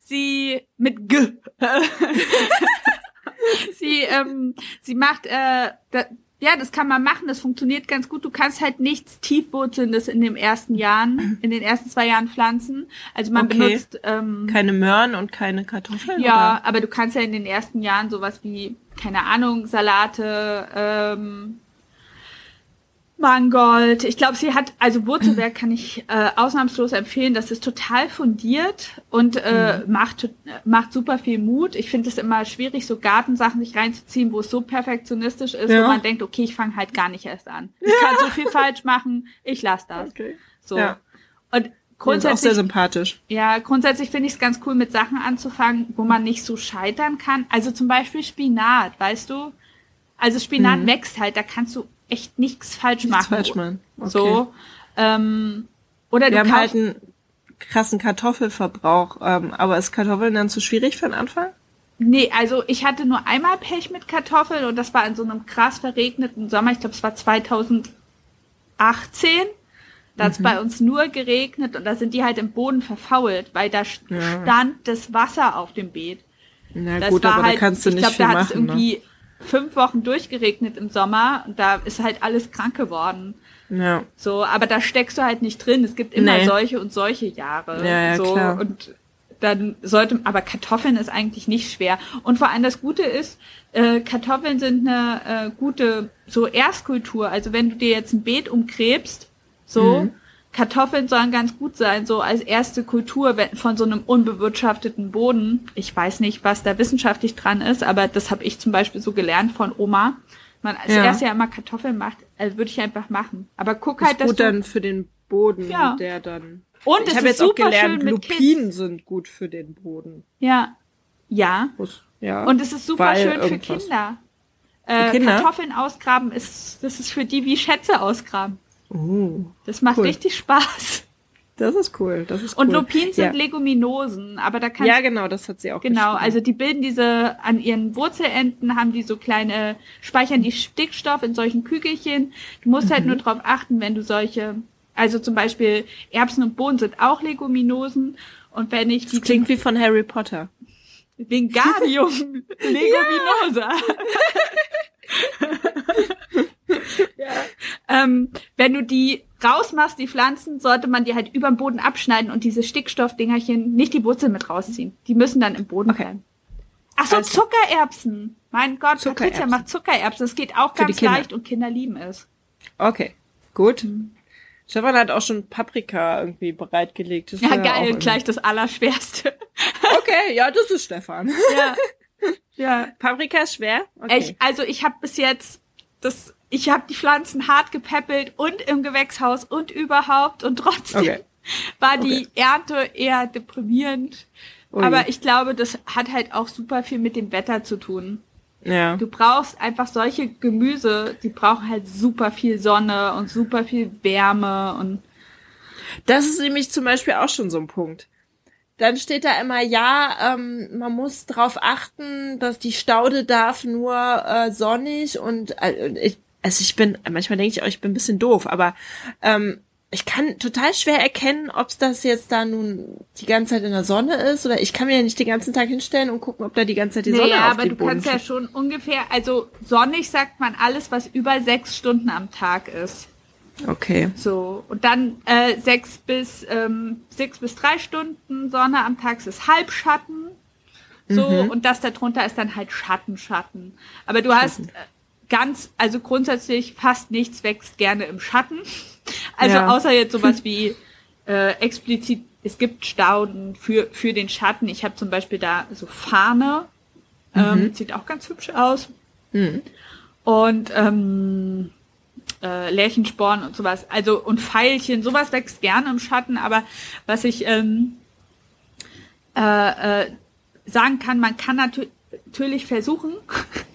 sie mit G. <laughs> <laughs> <laughs> sie, ähm, sie macht, äh, da, ja, das kann man machen, das funktioniert ganz gut. Du kannst halt nichts tiefwurzelndes in den ersten Jahren, in den ersten zwei Jahren pflanzen. Also man okay. benutzt ähm, keine Möhren und keine Kartoffeln. Ja, oder? aber du kannst ja in den ersten Jahren sowas wie keine Ahnung Salate, ähm, Mangold. Ich glaube, sie hat, also Wurzelwerk kann ich äh, ausnahmslos empfehlen. Das ist total fundiert und äh, mhm. macht, macht super viel Mut. Ich finde es immer schwierig, so Gartensachen sich reinzuziehen, wo es so perfektionistisch ist, ja. wo man denkt, okay, ich fange halt gar nicht erst an. Ich kann so viel falsch machen, ich lasse das. Okay. So. Ja. Und grundsätzlich, ist auch sehr sympathisch. Ja, grundsätzlich finde ich es ganz cool, mit Sachen anzufangen, wo man nicht so scheitern kann. Also zum Beispiel Spinat, weißt du? Also Spinat mhm. wächst halt, da kannst du echt nichts falsch nichts machen. falsch machen. Okay. So. Ähm, oder Wir haben halt einen krassen Kartoffelverbrauch, ähm, aber ist Kartoffeln dann zu schwierig für den Anfang? Nee, also ich hatte nur einmal Pech mit Kartoffeln und das war in so einem krass verregneten Sommer. Ich glaube, es war 2018. Da hat es mhm. bei uns nur geregnet und da sind die halt im Boden verfault, weil da ja. stand das Wasser auf dem Beet. Na das gut, aber halt, da kannst du nicht glaub, viel machen. Ich glaube, da hat es irgendwie ne? Fünf Wochen durchgeregnet im Sommer und da ist halt alles krank geworden. Ja. So, aber da steckst du halt nicht drin. Es gibt immer nee. solche und solche Jahre. Ja, ja, so, klar. Und dann sollte, aber Kartoffeln ist eigentlich nicht schwer. Und vor allem das Gute ist, äh, Kartoffeln sind eine äh, gute so Erstkultur. Also wenn du dir jetzt ein Beet umgräbst, so, mhm. Kartoffeln sollen ganz gut sein, so als erste Kultur von so einem unbewirtschafteten Boden. Ich weiß nicht, was da wissenschaftlich dran ist, aber das habe ich zum Beispiel so gelernt von Oma. Man als ja. erstes ja immer Kartoffeln macht, also würde ich einfach machen. Aber guck ist halt, dass gut du, dann für den Boden, ja. der dann und ich habe jetzt auch gelernt, Lupinen sind gut für den Boden. Ja. Ja. ja. Und es ist super schön für Kinder. Äh, für Kinder. Kartoffeln ausgraben ist, das ist für die wie Schätze ausgraben. Oh, das macht cool. richtig Spaß. Das ist cool, das ist cool. Und Lupinen sind ja. Leguminosen, aber da kannst Ja, genau, das hat sie auch Genau, also die bilden diese an ihren Wurzelenden haben die so kleine speichern die Stickstoff in solchen Kügelchen. Du musst halt mhm. halt nur drauf achten, wenn du solche also zum Beispiel Erbsen und Bohnen sind auch Leguminosen. Und wenn ich das klingt wie von Harry Potter. Wingardium <laughs> Leguminosa. <laughs> ähm, wenn du die rausmachst, die Pflanzen, sollte man die halt über den Boden abschneiden und diese Stickstoffdingerchen nicht die Wurzel mit rausziehen. Die müssen dann im Boden okay. bleiben. Ach so, also, Zuckererbsen. Mein Gott, Zuckererbsen. Patricia macht Zuckererbsen. Das geht auch ganz leicht und Kinder lieben es. Okay, gut. Mhm. Stefan hat auch schon Paprika irgendwie bereitgelegt. Das ja, geil, gleich das Allerschwerste. <laughs> Okay, ja, das ist Stefan. Ja. Ja. Paprika ist schwer? Okay. Ich, also ich habe bis jetzt das, ich habe die Pflanzen hart gepäppelt und im Gewächshaus und überhaupt und trotzdem okay. <laughs> war die okay. Ernte eher deprimierend. Ui. Aber ich glaube, das hat halt auch super viel mit dem Wetter zu tun. Ja. Du brauchst einfach solche Gemüse, die brauchen halt super viel Sonne und super viel Wärme und. Das ist nämlich zum Beispiel auch schon so ein Punkt. Dann steht da immer, ja, ähm, man muss darauf achten, dass die Staude darf nur äh, sonnig und äh, ich, also ich bin, manchmal denke ich auch, ich bin ein bisschen doof, aber ähm, ich kann total schwer erkennen, ob es das jetzt da nun die ganze Zeit in der Sonne ist oder ich kann mir ja nicht den ganzen Tag hinstellen und gucken, ob da die ganze Zeit die Sonne naja, auf aber du kannst ja schon ungefähr, also sonnig sagt man alles, was über sechs Stunden am Tag ist. Okay. So und dann äh, sechs bis ähm, sechs bis drei Stunden Sonne am Tag ist Halbschatten. So mhm. und das darunter ist dann halt Schatten, Schatten. Aber du hast äh, ganz, also grundsätzlich fast nichts wächst gerne im Schatten. Also ja. außer jetzt sowas <laughs> wie äh, explizit, es gibt Stauden für, für den Schatten. Ich habe zum Beispiel da so Fahne, ähm, mhm. sieht auch ganz hübsch aus. Mhm. Und ähm, äh, Lärchensporn und sowas, also und Pfeilchen, sowas wächst gerne im Schatten, aber was ich ähm, äh, äh, sagen kann, man kann natürlich versuchen, <laughs>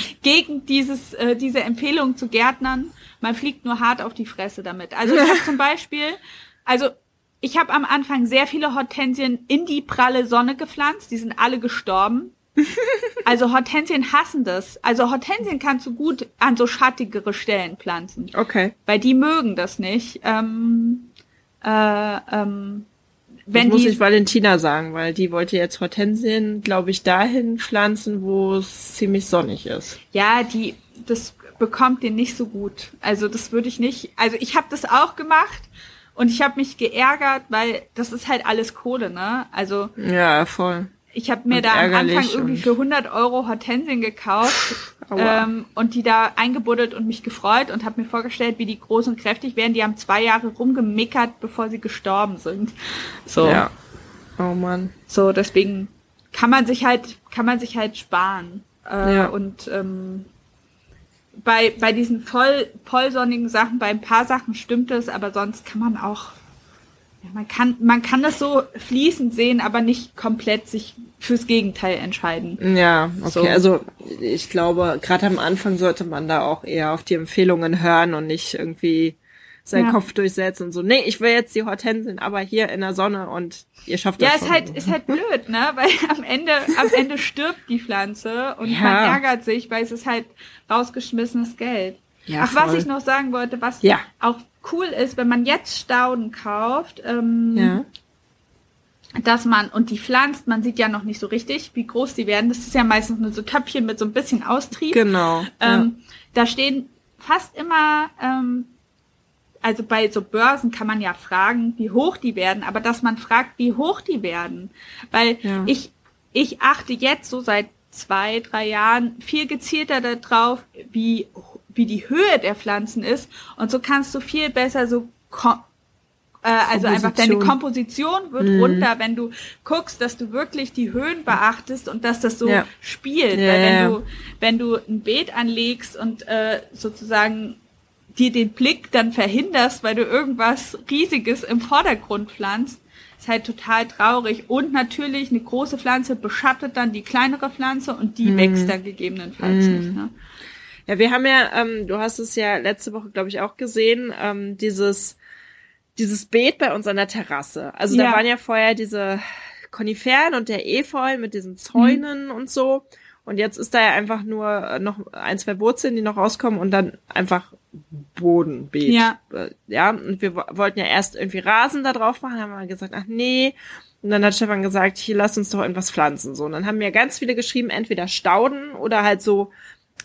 <laughs> gegen dieses, äh, diese Empfehlung zu Gärtnern, man fliegt nur hart auf die Fresse damit. Also ich habe <laughs> zum Beispiel, also ich habe am Anfang sehr viele Hortensien in die pralle Sonne gepflanzt, die sind alle gestorben. <laughs> Also Hortensien hassen das. Also Hortensien kannst du gut an so schattigere Stellen pflanzen. Okay. Weil die mögen das nicht. Ähm, äh, ähm, wenn das muss die, ich Valentina sagen, weil die wollte jetzt Hortensien, glaube ich, dahin pflanzen, wo es ziemlich sonnig ist. Ja, die, das bekommt den nicht so gut. Also das würde ich nicht. Also ich habe das auch gemacht und ich habe mich geärgert, weil das ist halt alles Kohle, ne? Also ja, voll. Ich habe mir und da am Anfang irgendwie für 100 Euro Hortensien gekauft ähm, und die da eingebuddelt und mich gefreut und habe mir vorgestellt, wie die groß und kräftig wären. Die haben zwei Jahre rumgemickert, bevor sie gestorben sind. So. Ja. Oh man. So, deswegen kann man sich halt, kann man sich halt sparen. Äh, ja. Und ähm, bei, bei diesen voll, vollsonnigen Sachen, bei ein paar Sachen stimmt es, aber sonst kann man auch man kann, man kann das so fließend sehen, aber nicht komplett sich fürs Gegenteil entscheiden. Ja, okay. So. Also ich glaube, gerade am Anfang sollte man da auch eher auf die Empfehlungen hören und nicht irgendwie seinen ja. Kopf durchsetzen und so, nee, ich will jetzt die Hortensien, aber hier in der Sonne und ihr schafft das Ja, ist halt, ist halt blöd, ne? <laughs> Weil am Ende, am Ende stirbt die Pflanze und ja. man ärgert sich, weil es ist halt rausgeschmissenes Geld. Ja, Ach, voll. was ich noch sagen wollte, was ja. auch cool ist, wenn man jetzt Stauden kauft, ähm, ja. dass man, und die pflanzt, man sieht ja noch nicht so richtig, wie groß die werden. Das ist ja meistens nur so Töpfchen mit so ein bisschen Austrieb. Genau. Ähm, ja. Da stehen fast immer, ähm, also bei so Börsen kann man ja fragen, wie hoch die werden, aber dass man fragt, wie hoch die werden. Weil ja. ich, ich achte jetzt so seit zwei, drei Jahren viel gezielter darauf, wie wie die Höhe der Pflanzen ist. Und so kannst du viel besser so äh, also einfach deine Komposition wird mhm. runter, wenn du guckst, dass du wirklich die Höhen beachtest und dass das so ja. spielt. Ja, Weil wenn ja. du, wenn du ein Beet anlegst und äh, sozusagen dir den Blick dann verhinderst, weil du irgendwas Riesiges im Vordergrund pflanzt, ist halt total traurig. Und natürlich eine große Pflanze beschattet dann die kleinere Pflanze und die mhm. wächst dann gegebenenfalls mhm. nicht. Ne? Ja, wir haben ja, ähm, du hast es ja letzte Woche, glaube ich, auch gesehen, ähm, dieses, dieses Beet bei uns an der Terrasse. Also ja. da waren ja vorher diese Koniferen und der Efeu mit diesen Zäunen mhm. und so. Und jetzt ist da ja einfach nur äh, noch ein, zwei Wurzeln, die noch rauskommen und dann einfach Bodenbeet. Ja. Äh, ja, und wir wollten ja erst irgendwie Rasen da drauf machen, haben wir gesagt, ach nee. Und dann hat Stefan gesagt, hier lass uns doch irgendwas pflanzen. So, und dann haben mir ganz viele geschrieben, entweder Stauden oder halt so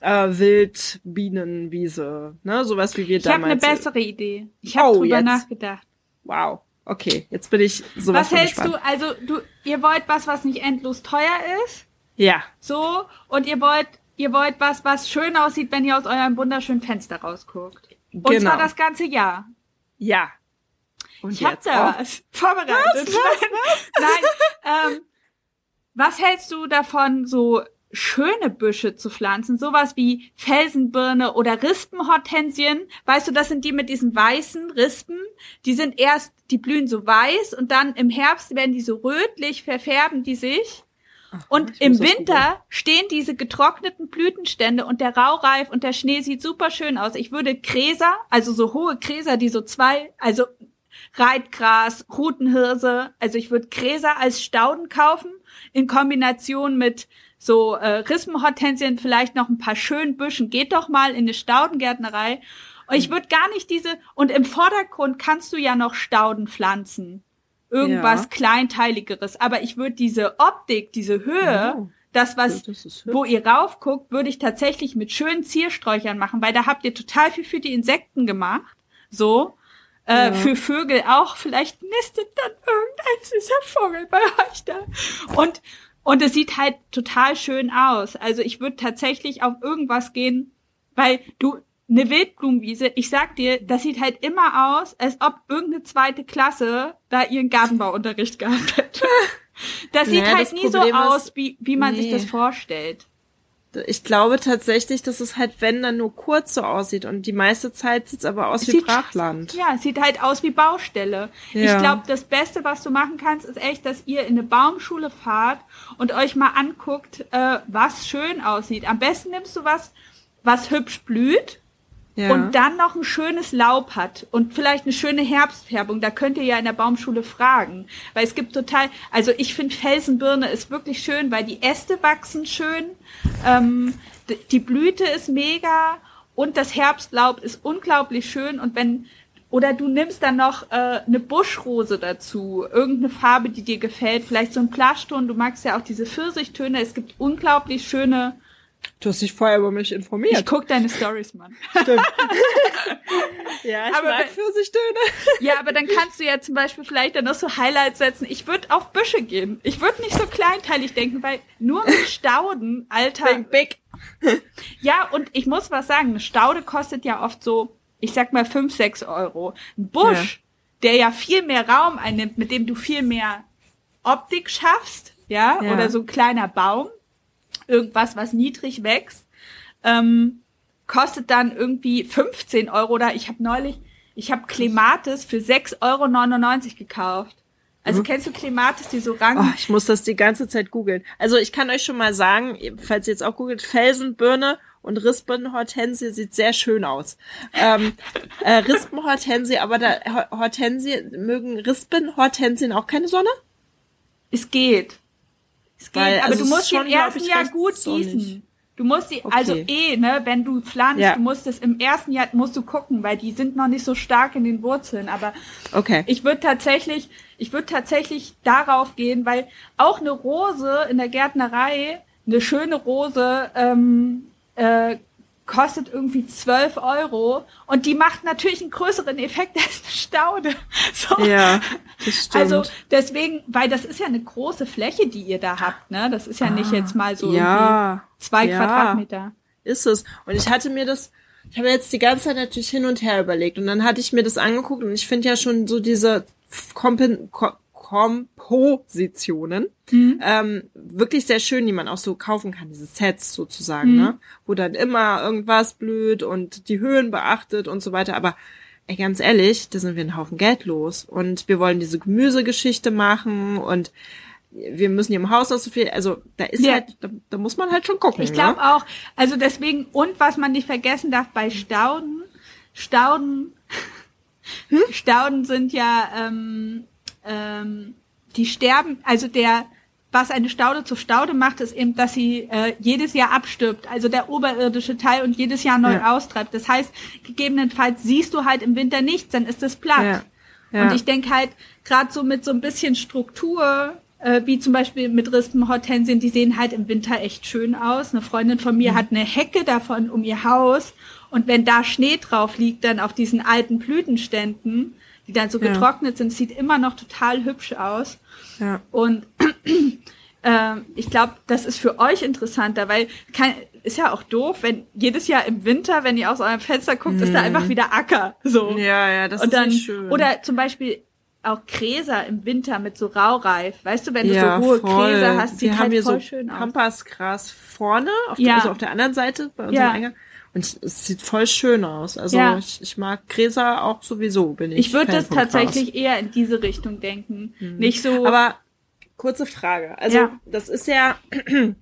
äh, Wildbienenwiese, ne? Sowas wie wir ich damals. Ich habe eine bessere Idee. Ich habe oh, drüber jetzt. nachgedacht. Wow. Okay, jetzt bin ich sowas Was hältst du, also du, ihr wollt was, was nicht endlos teuer ist? Ja. So, und ihr wollt, ihr wollt was, was schön aussieht, wenn ihr aus eurem wunderschönen Fenster rausguckt. Und genau. zwar das ganze Jahr. Ja. Und ich hab da was vorbereitet. Was, was, was? <laughs> Nein, ähm, was hältst du davon, so schöne Büsche zu pflanzen, sowas wie Felsenbirne oder Rispenhortensien. Weißt du, das sind die mit diesen weißen Rispen. Die sind erst, die blühen so weiß und dann im Herbst werden die so rötlich, verfärben die sich. Ach, und im Winter stehen diese getrockneten Blütenstände und der Raureif und der Schnee sieht super schön aus. Ich würde Gräser, also so hohe Gräser, die so zwei, also Reitgras, Rutenhirse, also ich würde Gräser als Stauden kaufen in Kombination mit so äh, Rispenhortensien, vielleicht noch ein paar schönen Büschen. Geht doch mal in eine Staudengärtnerei. Und ich würde gar nicht diese, und im Vordergrund kannst du ja noch Stauden pflanzen. Irgendwas ja. Kleinteiligeres. Aber ich würde diese Optik, diese Höhe, oh. das, was, das wo ihr raufguckt, würde ich tatsächlich mit schönen Ziersträuchern machen, weil da habt ihr total viel für die Insekten gemacht. So. Äh, ja. Für Vögel auch. Vielleicht nistet dann irgendein süßer Vogel bei euch da. Und und es sieht halt total schön aus. Also ich würde tatsächlich auf irgendwas gehen, weil du eine Wildblumenwiese, ich sag dir, das sieht halt immer aus, als ob irgendeine zweite Klasse da ihren Gartenbauunterricht <laughs> gehabt hätte. Das <laughs> sieht naja, halt das nie Problem so aus, wie, wie man nee. sich das vorstellt ich glaube tatsächlich, dass es halt, wenn dann nur kurz so aussieht und die meiste Zeit sieht es aber aus wie Brachland. Ja, sieht halt aus wie Baustelle. Ja. Ich glaube, das Beste, was du machen kannst, ist echt, dass ihr in eine Baumschule fahrt und euch mal anguckt, äh, was schön aussieht. Am besten nimmst du was, was hübsch blüht ja. und dann noch ein schönes Laub hat und vielleicht eine schöne Herbstfärbung, da könnt ihr ja in der Baumschule fragen. Weil es gibt total, also ich finde Felsenbirne ist wirklich schön, weil die Äste wachsen schön, ähm, die Blüte ist mega und das Herbstlaub ist unglaublich schön und wenn oder du nimmst dann noch äh, eine Buschrose dazu, irgendeine Farbe, die dir gefällt, vielleicht so ein Plashton, du magst ja auch diese Pfirsichtöne, es gibt unglaublich schöne Du hast dich vorher über mich informiert. Ich guck deine Stories, Mann. Stimmt. <laughs> ja, ich aber mag Pfirsichtöne. ja, aber dann kannst du ja zum Beispiel vielleicht dann noch so Highlights setzen. Ich würde auf Büsche gehen. Ich würde nicht so kleinteilig denken, weil nur mit Stauden, Alter. Think big. ja, und ich muss was sagen, eine Staude kostet ja oft so, ich sag mal fünf, sechs Euro. Ein Busch, ja. der ja viel mehr Raum einnimmt, mit dem du viel mehr Optik schaffst, ja, ja. oder so ein kleiner Baum, irgendwas, was niedrig wächst, ähm, kostet dann irgendwie 15 Euro oder ich habe neulich, Ich habe Clematis für 6,99 Euro gekauft. Also mhm. kennst du Clematis, die so rang? Oh, ich muss das die ganze Zeit googeln. Also ich kann euch schon mal sagen, falls ihr jetzt auch googelt, Felsenbirne und Rispenhortensie sieht sehr schön aus. Ähm, äh, Rispenhortensie, aber da Hortensie mögen Rispenhortensien auch keine Sonne? Es geht. Es geht, Weil, aber also du musst schon, im ersten Jahr gut gießen. Du musst sie, also okay. also eh, ne, wenn du pflanzt, ja. du musst es im ersten Jahr musst du gucken, weil die sind noch nicht so stark in den Wurzeln. Aber okay. ich würde tatsächlich, ich würde tatsächlich darauf gehen, weil auch eine Rose in der Gärtnerei, eine schöne Rose, ähm, äh, kostet irgendwie 12 Euro und die macht natürlich einen größeren Effekt <laughs> als eine Staude. So. Ja, das stimmt. Also deswegen, weil das ist ja eine große Fläche, die ihr da habt, ne? Das ist ja ah, nicht jetzt mal so ja, zwei ja, Quadratmeter. Ist es. Und ich hatte mir das, ich habe jetzt die ganze Zeit natürlich hin und her überlegt und dann hatte ich mir das angeguckt und ich finde ja schon so diese Kompen Kompositionen. Mhm. Ähm, wirklich sehr schön, die man auch so kaufen kann, diese Sets sozusagen, mhm. ne? Wo dann immer irgendwas blüht und die Höhen beachtet und so weiter. Aber ey, ganz ehrlich, da sind wir einen Haufen Geld los. Und wir wollen diese Gemüsegeschichte machen und wir müssen hier im Haus noch so viel, also da ist ja. halt, da, da, muss man halt schon gucken. Ich glaube ne? auch, also deswegen, und was man nicht vergessen darf bei Stauden, Stauden, hm? <laughs> Stauden sind ja ähm, ähm, die sterben, also der, was eine Staude zur Staude macht, ist eben, dass sie äh, jedes Jahr abstirbt, also der oberirdische Teil und jedes Jahr neu ja. austreibt. Das heißt, gegebenenfalls siehst du halt im Winter nichts, dann ist es platt. Ja. Ja. Und ich denke halt, gerade so mit so ein bisschen Struktur, äh, wie zum Beispiel mit Rispenhortensien, die sehen halt im Winter echt schön aus. Eine Freundin von mir mhm. hat eine Hecke davon um ihr Haus und wenn da Schnee drauf liegt, dann auf diesen alten Blütenständen, die dann so ja. getrocknet sind. Sieht immer noch total hübsch aus. Ja. Und <clears throat> äh, ich glaube, das ist für euch interessanter, weil kein, ist ja auch doof, wenn jedes Jahr im Winter, wenn ihr aus eurem Fenster guckt, mm. ist da mhm. einfach wieder Acker. So. Ja, ja, das Und ist nicht schön. Oder zum Beispiel auch Gräser im Winter mit so Raureif. Weißt du, wenn du ja, so hohe voll. Gräser hast, sieht Wir halt haben voll so schön aus. Pampasgras vorne, auf ja. der, also auf der anderen Seite bei unserem ja. Eingang. Und es sieht voll schön aus. Also ja. ich, ich mag Gräser auch sowieso, bin ich. Ich würde das tatsächlich Gras. eher in diese Richtung denken. Hm. Nicht so. Aber kurze Frage. Also ja. das ist ja <clears throat>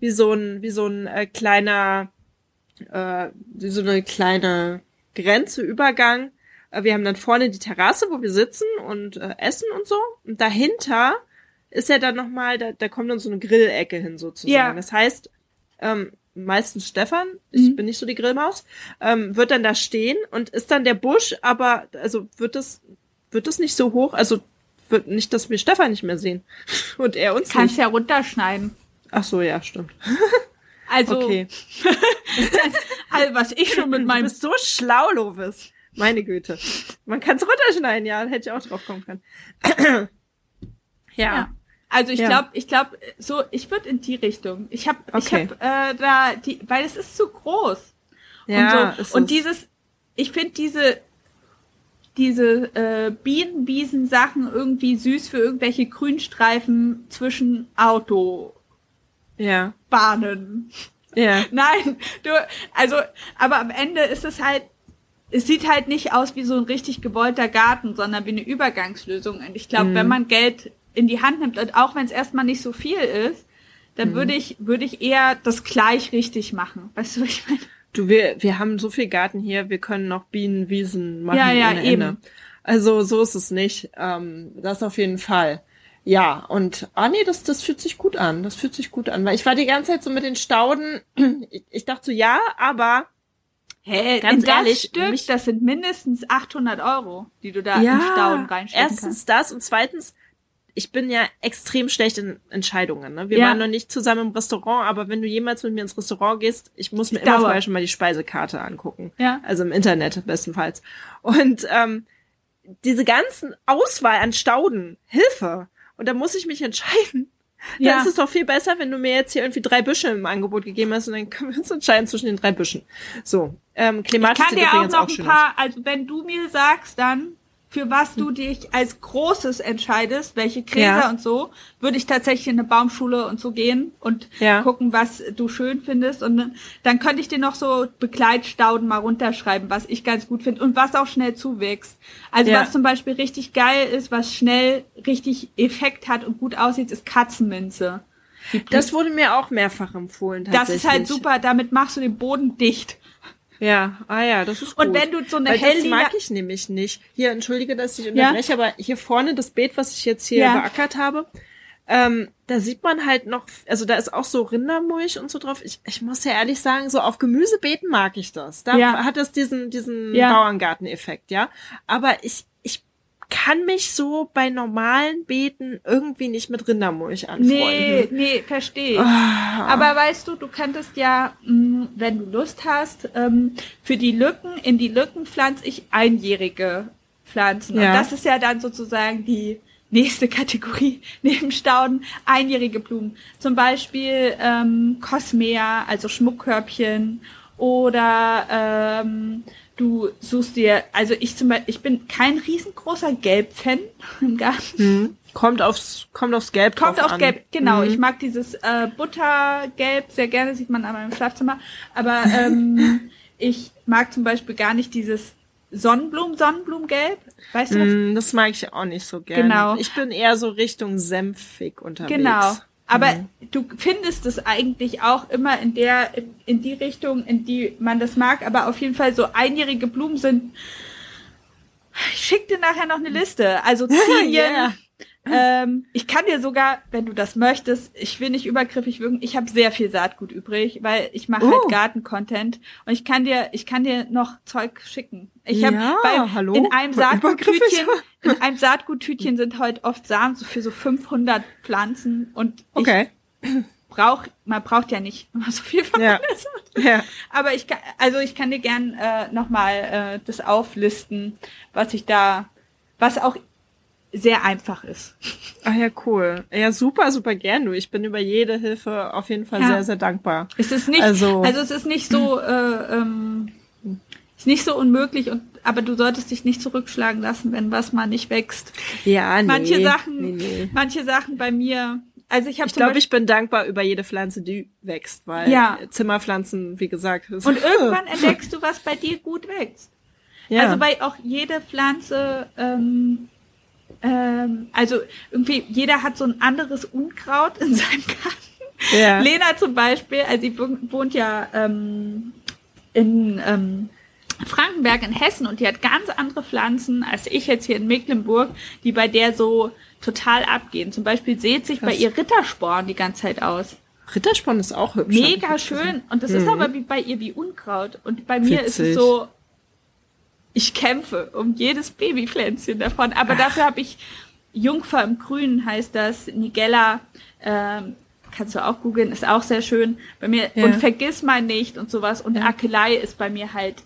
wie so ein, wie so ein äh, kleiner, äh, wie so eine kleine Grenze, Übergang. Äh, wir haben dann vorne die Terrasse, wo wir sitzen und äh, essen und so. Und dahinter ist ja dann nochmal, da, da kommt dann so eine Grillecke hin sozusagen. Ja. Das heißt, ähm, meistens Stefan, ich mhm. bin nicht so die Grillmaus, ähm, wird dann da stehen und ist dann der Busch, aber also wird das wird das nicht so hoch, also wird nicht, dass wir Stefan nicht mehr sehen <laughs> und er uns Kannst nicht. ja runterschneiden. Ach so, ja, stimmt. <laughs> Also, okay. <laughs> also was ich schon mit meinem du bist so schlau, Lovis. Meine Güte. Man kann es runterschneiden, ja, hätte ich auch drauf kommen können. <clears throat> ja. ja. Also ich ja. glaube, ich glaube, so, ich würde in die Richtung. Ich habe, okay. ich habe äh, da die, weil es ist zu groß. Ja. Und, so. und dieses, ich finde diese diese äh, Bienenwiesen-Sachen irgendwie süß für irgendwelche Grünstreifen zwischen Auto. Ja. Bahnen. Ja. <laughs> Nein, du, also, aber am Ende ist es halt, es sieht halt nicht aus wie so ein richtig gewollter Garten, sondern wie eine Übergangslösung. Und ich glaube, mhm. wenn man Geld in die Hand nimmt, und auch wenn es erstmal nicht so viel ist, dann mhm. würde ich, würde ich eher das gleich richtig machen. Weißt du, was ich meine? Du, wir, wir haben so viel Garten hier, wir können noch Bienenwiesen machen. Ja, ja, eben. Ende. Also so ist es nicht. Ähm, das auf jeden Fall. Ja, und ah nee, das, das fühlt sich gut an. Das fühlt sich gut an. Weil ich war die ganze Zeit so mit den Stauden, <clears throat> ich, ich dachte so, ja, aber Hä, ganz ehrlich, Stück, mich, das sind mindestens 800 Euro, die du da ja, in Stauden reinstecken erstens kannst. das und zweitens, ich bin ja extrem schlecht in Entscheidungen. Ne? Wir ja. waren noch nicht zusammen im Restaurant, aber wenn du jemals mit mir ins Restaurant gehst, ich muss mir immer vorher schon mal die Speisekarte angucken. Ja. Also im Internet bestenfalls. Und ähm, diese ganzen Auswahl an Stauden, Hilfe. Und da muss ich mich entscheiden. Ja. Dann ist es doch viel besser, wenn du mir jetzt hier irgendwie drei Büsche im Angebot gegeben hast und dann können wir uns entscheiden zwischen den drei Büschen. So, ähm, Klimatis Ich kann dir auch noch auch ein paar, also wenn du mir sagst, dann für was du dich als Großes entscheidest, welche Gräser ja. und so, würde ich tatsächlich in eine Baumschule und so gehen und ja. gucken, was du schön findest. Und dann könnte ich dir noch so Begleitstauden mal runterschreiben, was ich ganz gut finde und was auch schnell zuwächst. Also ja. was zum Beispiel richtig geil ist, was schnell richtig Effekt hat und gut aussieht, ist Katzenminze. Das wurde mir auch mehrfach empfohlen. Das ist halt super, damit machst du den Boden dicht. Ja, ah ja, das ist gut. Und wenn du so eine Weil Das mag ich nämlich nicht. Hier, entschuldige, dass ich unterbreche, ja? aber hier vorne das Beet, was ich jetzt hier ja. beackert habe, ähm, da sieht man halt noch, also da ist auch so Rindermulch und so drauf. Ich, ich muss ja ehrlich sagen, so auf Gemüsebeeten mag ich das. Da ja. hat das diesen, diesen ja. Bauerngarten-Effekt, ja. Aber ich, kann mich so bei normalen Beeten irgendwie nicht mit Rindermulch anfreunden. Nee, nee, verstehe. Oh. Aber weißt du, du könntest ja, mm, wenn du Lust hast, ähm, für die Lücken, in die Lücken pflanze ich einjährige Pflanzen. Ja. Und das ist ja dann sozusagen die nächste Kategorie <laughs> neben Stauden, einjährige Blumen. Zum Beispiel ähm, Cosmea, also Schmuckkörbchen oder ähm, du suchst dir, also ich zum Beispiel, ich bin kein riesengroßer Gelb-Fan <laughs> im Garten. Hm. Kommt aufs, kommt aufs Gelb Kommt auf an. Gelb, genau. Mhm. Ich mag dieses äh, Buttergelb sehr gerne, sieht man aber im Schlafzimmer. Aber ähm, <laughs> ich mag zum Beispiel gar nicht dieses Sonnenblumen, Sonnenblumengelb. Weißt du was? Mm, das mag ich auch nicht so gerne. Genau. Ich bin eher so Richtung senfig unterwegs. Genau. Aber mhm. du findest es eigentlich auch immer in der, in, die Richtung, in die man das mag. Aber auf jeden Fall so einjährige Blumen sind. Ich schick dir nachher noch eine Liste. Also <laughs> Zinien, yeah. Ähm, ich kann dir sogar, wenn du das möchtest, ich will nicht übergriffig wirken, ich habe sehr viel Saatgut übrig, weil ich mache halt uh. halt Garten-Content und ich kann dir, ich kann dir noch Zeug schicken. Ich habe ja, hallo? in einem Saatguttütchen, <laughs> in einem Saatguttütchen sind heute oft Samen so für so 500 Pflanzen und okay. brauch, man braucht ja nicht so viel von ja. ja. Aber ich kann, also ich kann dir gern äh, nochmal äh, das auflisten, was ich da, was auch sehr einfach ist. Ach ja, cool. Ja, super, super gern du. Ich bin über jede Hilfe auf jeden Fall ja. sehr, sehr dankbar. Es ist nicht, also, also es ist nicht so, äh, ähm, ist nicht so unmöglich und aber du solltest dich nicht zurückschlagen lassen, wenn was mal nicht wächst. Ja, nee. Manche Sachen, nee, nee. manche Sachen bei mir. Also ich habe Ich glaube, ich bin dankbar über jede Pflanze, die wächst, weil ja. Zimmerpflanzen, wie gesagt, ist Und <laughs> irgendwann entdeckst du, was bei dir gut wächst. Ja. Also bei auch jede Pflanze ähm, ähm, also irgendwie jeder hat so ein anderes Unkraut in <laughs> seinem Garten. Ja. Lena zum Beispiel, also sie wohnt ja ähm, in ähm, Frankenberg in Hessen und die hat ganz andere Pflanzen als ich jetzt hier in Mecklenburg, die bei der so total abgehen. Zum Beispiel sieht sich Krass. bei ihr Rittersporn die ganze Zeit aus. Rittersporn ist auch hübsch. Mega schön. Und das mhm. ist aber wie bei ihr wie Unkraut. Und bei mir Witzig. ist es so, ich kämpfe um jedes Babypflänzchen davon. Aber Ach. dafür habe ich Jungfer im Grünen heißt das, Nigella, ähm, kannst du auch googeln, ist auch sehr schön. Bei mir, ja. und vergiss mal nicht und sowas. Und ja. Akelei ist bei mir halt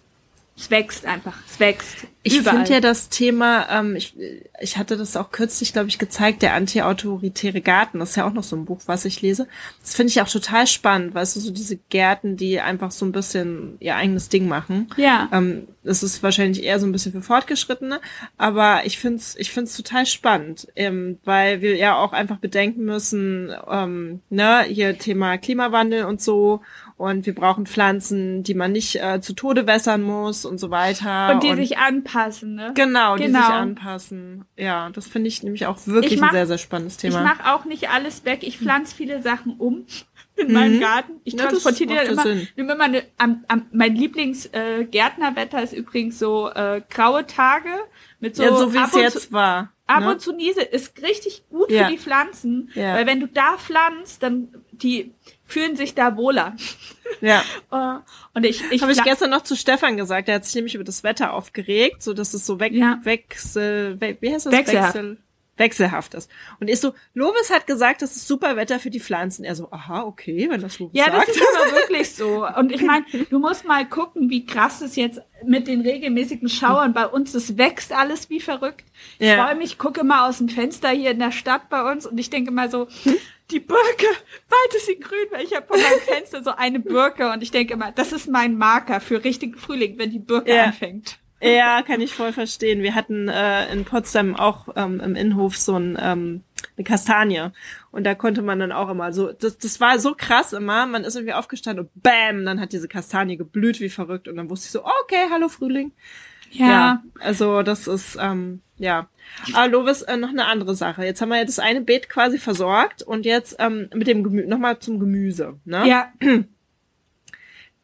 es wächst einfach, es wächst. Ich finde ja das Thema, ähm, ich, ich hatte das auch kürzlich, glaube ich, gezeigt, der antiautoritäre Garten, das ist ja auch noch so ein Buch, was ich lese. Das finde ich auch total spannend, weißt du, so diese Gärten, die einfach so ein bisschen ihr eigenes Ding machen. Ja. Ähm, das ist wahrscheinlich eher so ein bisschen für Fortgeschrittene, aber ich finde es ich find's total spannend, ähm, weil wir ja auch einfach bedenken müssen, ähm, ne, hier Thema Klimawandel und so und wir brauchen Pflanzen, die man nicht äh, zu Tode wässern muss und so weiter. Und die und, sich anpassen, ne? Genau, genau, die sich genau. anpassen. Ja, das finde ich nämlich auch wirklich mach, ein sehr, sehr spannendes Thema. Ich mache auch nicht alles weg. Ich pflanze viele Sachen um <laughs> in mhm. meinem Garten. Ich ja, transportiere dann immer, Sinn. immer eine, am, am, mein Lieblingsgärtnerwetter äh, ist übrigens so äh, graue Tage mit so, ja, so wie es jetzt war. Ab ne? und zu Niese ist richtig gut ja. für die Pflanzen, ja. weil wenn du da pflanzt, dann die fühlen sich da wohler. Ja. Uh, <laughs> und ich, ich habe ich gestern noch zu Stefan gesagt, der hat sich nämlich über das Wetter aufgeregt, so dass es so weg, ja. wechsel, we, wie heißt das? Wechselhaft. Wechsel, wechselhaft ist. Und ist so, Lovis hat gesagt, das ist super Wetter für die Pflanzen. Er so, aha, okay, wenn das Lovis ja, sagt. Ja, das ist aber wirklich <laughs> so. Und ich meine, du musst mal gucken, wie krass es jetzt mit den regelmäßigen Schauern bei uns, es wächst alles wie verrückt. Ich ja. freue mich, gucke mal aus dem Fenster hier in der Stadt bei uns und ich denke mal so, die Birke, weit ist sie grün, weil ich habe vor meinem Fenster so eine Birke und ich denke immer, das ist mein Marker für richtigen Frühling, wenn die Birke ja. anfängt. Ja, kann ich voll verstehen. Wir hatten äh, in Potsdam auch ähm, im Innenhof so ein, ähm, eine Kastanie. Und da konnte man dann auch immer so, das, das war so krass immer, man ist irgendwie aufgestanden und bam, dann hat diese Kastanie geblüht wie verrückt und dann wusste ich so, okay, hallo Frühling. Ja. ja also das ist, ähm, ja. Aber Lovis, äh, noch eine andere Sache. Jetzt haben wir ja das eine Beet quasi versorgt und jetzt ähm, mit dem Gemüse, nochmal zum Gemüse. Ne? Ja. <clears throat>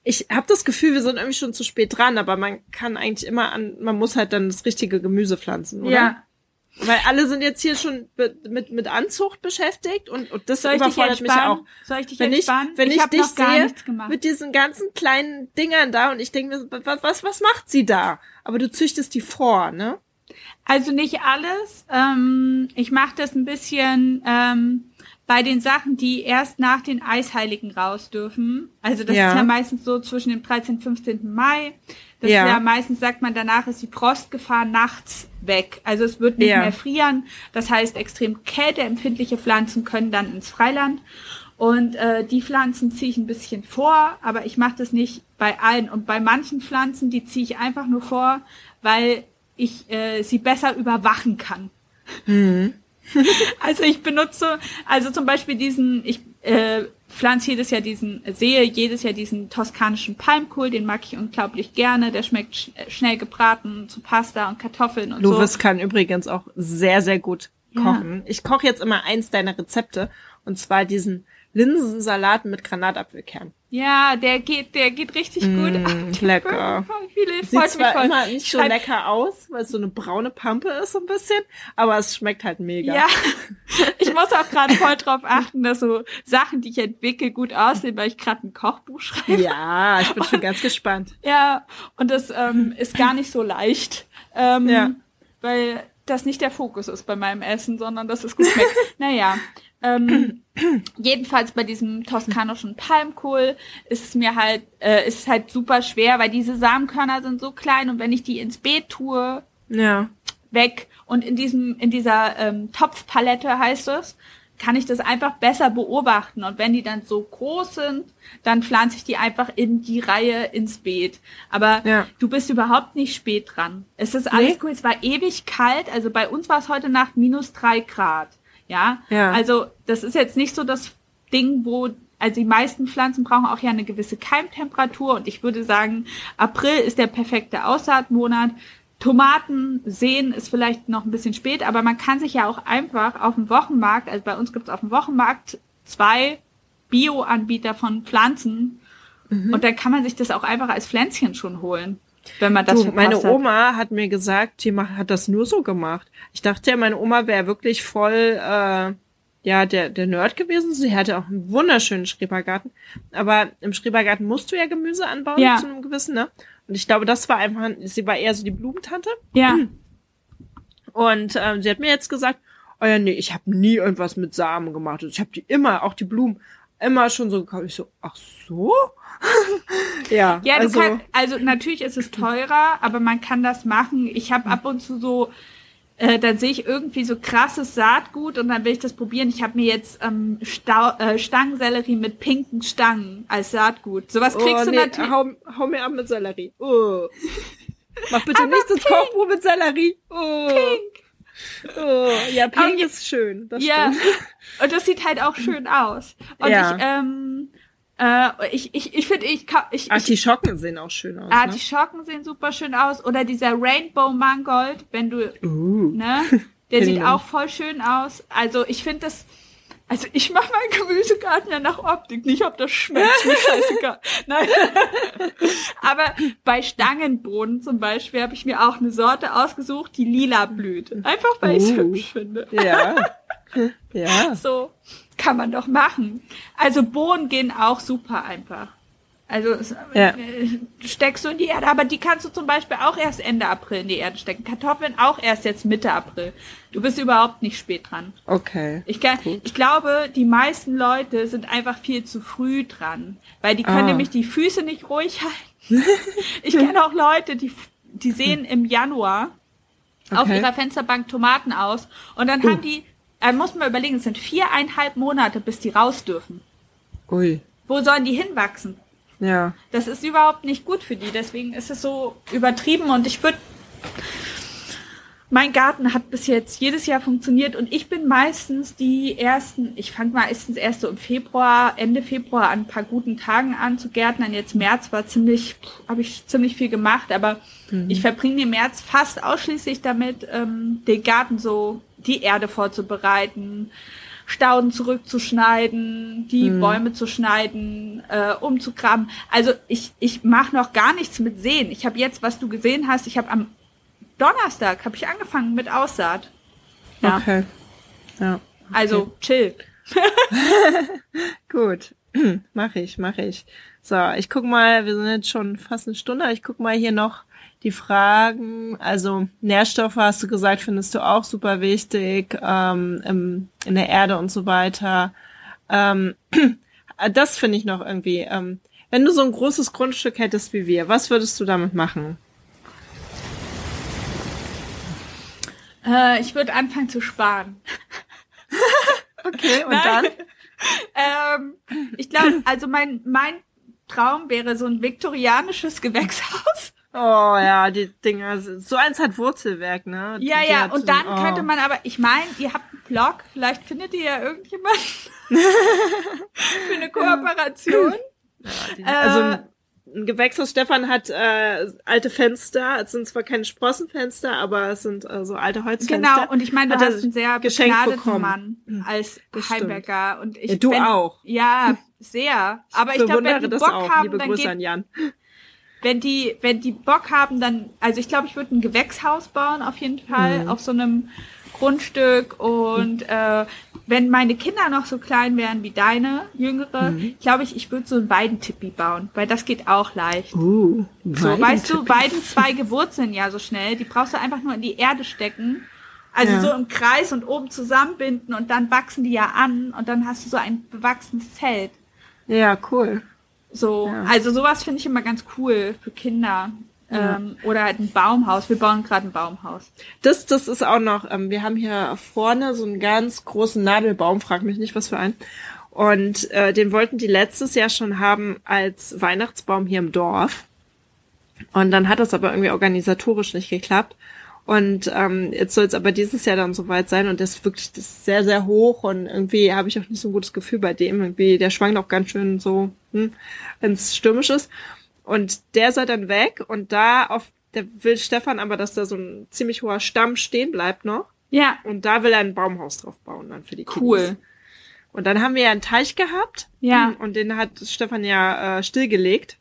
Ich habe das Gefühl, wir sind irgendwie schon zu spät dran, aber man kann eigentlich immer an, man muss halt dann das richtige Gemüse pflanzen, oder? Ja. Weil alle sind jetzt hier schon mit, mit Anzucht beschäftigt und, und das Soll überfordert mich auch. Soll ich dich wenn entspannen? Ich, wenn ich, ich dich sehe mit diesen ganzen kleinen Dingern da und ich denke mir, was, was, was macht sie da? Aber du züchtest die vor, ne? Also nicht alles. Ähm, ich mache das ein bisschen ähm, bei den Sachen, die erst nach den Eisheiligen raus dürfen. Also das ja. ist ja meistens so zwischen dem 13. und 15. Mai. Das ja. ja meistens sagt man, danach ist die Frostgefahr nachts weg. Also es wird nicht ja. mehr frieren. Das heißt, extrem kälteempfindliche Pflanzen können dann ins Freiland. Und äh, die Pflanzen ziehe ich ein bisschen vor, aber ich mache das nicht bei allen. Und bei manchen Pflanzen, die ziehe ich einfach nur vor, weil ich äh, sie besser überwachen kann. Mhm. <laughs> also ich benutze, also zum Beispiel diesen, ich äh, pflanze jedes Jahr diesen, sehe jedes Jahr diesen toskanischen Palmkohl, den mag ich unglaublich gerne. Der schmeckt sch schnell gebraten zu Pasta und Kartoffeln und Louis so. Louis kann übrigens auch sehr, sehr gut kochen. Ja. Ich koche jetzt immer eins deiner Rezepte und zwar diesen Linsensalat mit Granatapfelkern. Ja, der geht, der geht richtig mmh, gut. Ach, <laughs> lecker. Viele, Sieht zwar voll. immer nicht so Schreib lecker aus, weil es so eine braune Pampe ist so ein bisschen, aber es schmeckt halt mega. Ja, <laughs> ich muss auch gerade voll drauf achten, dass so Sachen, die ich entwickle, gut aussehen, weil ich gerade ein Kochbuch schreibe. Ja, ich bin schon ganz gespannt. Ja, und das ähm, ist gar nicht so leicht, ähm, ja. weil das nicht der Fokus ist bei meinem Essen, sondern dass es gut schmeckt. <laughs> naja, ähm, jedenfalls bei diesem toskanischen Palmkohl ist es mir halt, äh, ist es halt super schwer, weil diese Samenkörner sind so klein und wenn ich die ins Beet tue, ja. weg und in diesem, in dieser ähm, Topfpalette heißt es, kann ich das einfach besser beobachten. Und wenn die dann so groß sind, dann pflanze ich die einfach in die Reihe ins Beet. Aber ja. du bist überhaupt nicht spät dran. Es ist alles nee. cool. Es war ewig kalt. Also bei uns war es heute Nacht minus drei Grad. Ja? ja. Also das ist jetzt nicht so das Ding, wo also die meisten Pflanzen brauchen auch ja eine gewisse Keimtemperatur und ich würde sagen, April ist der perfekte Aussaatmonat. Tomaten sehen ist vielleicht noch ein bisschen spät, aber man kann sich ja auch einfach auf dem Wochenmarkt, also bei uns gibt es auf dem Wochenmarkt zwei Bio-Anbieter von Pflanzen mhm. und da kann man sich das auch einfach als Pflänzchen schon holen. Wenn man das du, meine Oma hat mir gesagt, die hat das nur so gemacht. Ich dachte ja, meine Oma wäre wirklich voll, äh, ja, der, der Nerd gewesen. Sie hatte auch einen wunderschönen Schrebergarten. Aber im Schrebergarten musst du ja Gemüse anbauen ja. zu einem gewissen, ne? Und ich glaube, das war einfach, sie war eher so die Blumentante. Ja. <clears throat> Und ähm, sie hat mir jetzt gesagt, oh ja, nee, ich habe nie irgendwas mit Samen gemacht. Also ich habe die immer, auch die Blumen, immer schon so gekauft. Ich so, ach so? <laughs> ja. Ja, also, kann, also natürlich ist es teurer, aber man kann das machen. Ich habe ab und zu so, äh, dann sehe ich irgendwie so krasses Saatgut und dann will ich das probieren. Ich habe mir jetzt ähm, Stau, äh, Stangensellerie mit pinken Stangen als Saatgut. Sowas kriegst oh, du natürlich. Hau, hau mir ab mit Sellerie. Oh. Mach bitte <laughs> nichts ins Kochbuch mit Sellerie. Oh. Pink. Oh, ja, pink okay. ist schön. Ja, stimmt. und das sieht halt auch schön aus. Und ja. ich, ähm, äh, ich ich, ich finde, ich, ich, ich Artischocken sehen auch schön aus. Artischocken ne? sehen super schön aus. Oder dieser Rainbow Mangold, wenn du, uh. ne? <laughs> Der sieht auch voll schön aus. Also ich finde das, also ich mache meinen Gemüsegarten ja nach Optik, nicht ob das schmeckt, mir scheißegal. <laughs> Nein. Aber bei Stangenbohnen zum Beispiel habe ich mir auch eine Sorte ausgesucht, die lila blüht. Einfach weil ich es uh. hübsch finde. Ja. <laughs> Ja. So kann man doch machen. Also Bohnen gehen auch super einfach. Also ja. Äh, steckst du in die Erde, aber die kannst du zum Beispiel auch erst Ende April in die Erde stecken. Kartoffeln auch erst jetzt Mitte April. Du bist überhaupt nicht spät dran. Okay. Ich, kann, ich glaube, die meisten Leute sind einfach viel zu früh dran, weil die können ah. nämlich die Füße nicht ruhig halten. ich kenne auch Leute, die, die sehen im Januar okay. auf ihrer Fensterbank Tomaten aus und dann uh. haben die äh, muss man überlegen, es sind viereinhalb Monate, bis die raus dürfen. Ui. Wo sollen die hinwachsen? Ja. Das ist überhaupt nicht gut für die. Deswegen ist es so übertrieben und ich würde mein Garten hat bis jetzt jedes Jahr funktioniert und ich bin meistens die ersten, ich fange meistens erst so im Februar, Ende Februar an ein paar guten Tagen an zu gärtnern. Jetzt März war ziemlich, habe ich ziemlich viel gemacht, aber mhm. ich verbringe den März fast ausschließlich damit, ähm, den Garten so die Erde vorzubereiten, Stauden zurückzuschneiden, die mhm. Bäume zu schneiden, äh, umzugraben. Also ich, ich mache noch gar nichts mit Sehen. Ich habe jetzt, was du gesehen hast, ich habe am Donnerstag habe ich angefangen mit Aussaat. Ja. Okay. Ja. Okay. Also chill. <laughs> Gut. <clears throat> mach ich, mach ich. So, ich guck mal, wir sind jetzt schon fast eine Stunde. Ich guck mal hier noch die Fragen. Also Nährstoffe hast du gesagt, findest du auch super wichtig ähm, im, in der Erde und so weiter. Ähm, <clears throat> das finde ich noch irgendwie. Ähm, wenn du so ein großes Grundstück hättest wie wir, was würdest du damit machen? Äh, ich würde anfangen zu sparen. <laughs> okay, und Nein. dann? <laughs> ähm, ich glaube, also mein, mein Traum wäre so ein viktorianisches Gewächshaus. Oh ja, die Dinger, so eins hat Wurzelwerk, ne? Ja, die ja, und dann oh. könnte man aber, ich meine, ihr habt einen Blog, vielleicht findet ihr ja irgendjemand <laughs> für eine Kooperation. Ja, die, also äh, ein Gewächshaus. Stefan hat äh, alte Fenster. Es sind zwar keine Sprossenfenster, aber es sind äh, so alte Holzfenster. Genau, und ich meine, du hast einen sehr begnadeten Mann hm, als das Heimwerker. Und ich, ja, du wenn, auch. Ja, sehr. Aber ich, ich glaube, wenn die Bock auch. haben, Liebe dann Grüße geht, an Jan. Wenn die, wenn die Bock haben, dann, also ich glaube, ich würde ein Gewächshaus bauen, auf jeden Fall, mhm. auf so einem Grundstück und äh, wenn meine Kinder noch so klein wären wie deine, jüngere, mhm. glaube ich, ich würde so ein Weidentippi bauen, weil das geht auch leicht. Uh, so, weißt du, Weidenzweige <laughs> wurzeln ja so schnell, die brauchst du einfach nur in die Erde stecken. Also ja. so im Kreis und oben zusammenbinden und dann wachsen die ja an und dann hast du so ein bewachsenes Zelt. Ja, cool. So, ja. also sowas finde ich immer ganz cool für Kinder. Ja. Ähm, oder halt ein Baumhaus. Wir bauen gerade ein Baumhaus. Das, das ist auch noch, ähm, wir haben hier vorne so einen ganz großen Nadelbaum, frag mich nicht, was für einen. Und äh, den wollten die letztes Jahr schon haben als Weihnachtsbaum hier im Dorf. Und dann hat das aber irgendwie organisatorisch nicht geklappt. Und ähm, jetzt soll es aber dieses Jahr dann soweit sein und das ist wirklich das ist sehr, sehr hoch und irgendwie habe ich auch nicht so ein gutes Gefühl bei dem. Irgendwie, der schwankt auch ganz schön so, hm, wenn es stürmisch ist. Und der soll dann weg und da auf, der will Stefan aber, dass da so ein ziemlich hoher Stamm stehen bleibt noch. Ja. Und da will er ein Baumhaus drauf bauen dann für die Kinder. Cool. Und dann haben wir ja einen Teich gehabt. Ja. Und den hat Stefan ja äh, stillgelegt.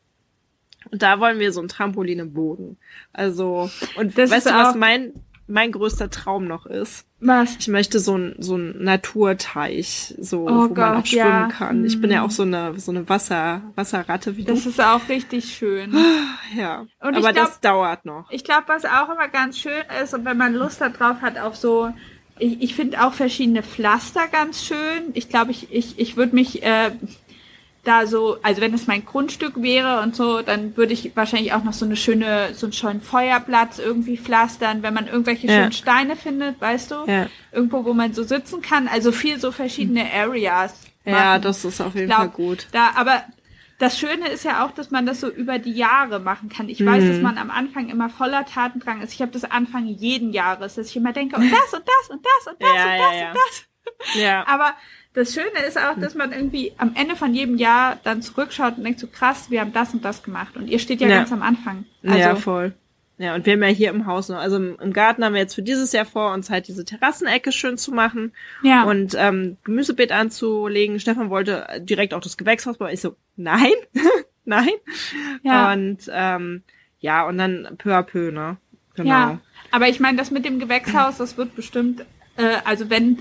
Und da wollen wir so ein Trampolin im Boden. Also, und das weißt du, was mein, mein größter Traum noch ist? Was? Ich möchte so ein, so ein Naturteich, so, oh wo Gott, man auch schwimmen ja. kann. Ich bin ja auch so eine, so eine Wasser, Wasserratte wie Das du. ist auch richtig schön. Ja. Und Aber glaub, das dauert noch. Ich glaube, was auch immer ganz schön ist und wenn man Lust darauf hat auf so, ich, ich finde auch verschiedene Pflaster ganz schön. Ich glaube, ich, ich, ich würde mich äh, da so, also wenn es mein Grundstück wäre und so, dann würde ich wahrscheinlich auch noch so eine schöne, so einen schönen Feuerplatz irgendwie pflastern, wenn man irgendwelche Ja. schönen Steine findet, weißt du? Ja. Irgendwo, wo man so sitzen kann. Also viel so verschiedene Areas. Ja, machen. das ist auf jeden glaub, Fall gut. Da, aber das Schöne ist ja auch, dass man das so über die Jahre machen kann. Ich weiß, Mhm. dass man am Anfang immer voller Tatendrang ist. Ich habe das Anfang jeden Jahres, dass ich immer denke, und das und das und das und das Ja, und ja, das ja. und das. Ja. <laughs> Aber das Schöne ist auch, dass man irgendwie am Ende von jedem Jahr dann zurückschaut und denkt so krass, wir haben das und das gemacht. Und ihr steht ja, Ja. ganz am Anfang. Also, ja, voll. Ja, und wir haben ja hier im Haus noch, also im, im Garten haben wir jetzt für dieses Jahr vor, uns halt diese Terrassenecke schön zu machen ja. und ähm, Gemüsebeet anzulegen. Stefan wollte direkt auch das Gewächshaus bauen. Ich so, nein, <laughs> nein. Ja. Und ähm, ja, und dann peu à peu, ne? Genau. Ja, aber ich meine, das mit dem Gewächshaus, das wird bestimmt, äh, also wenn,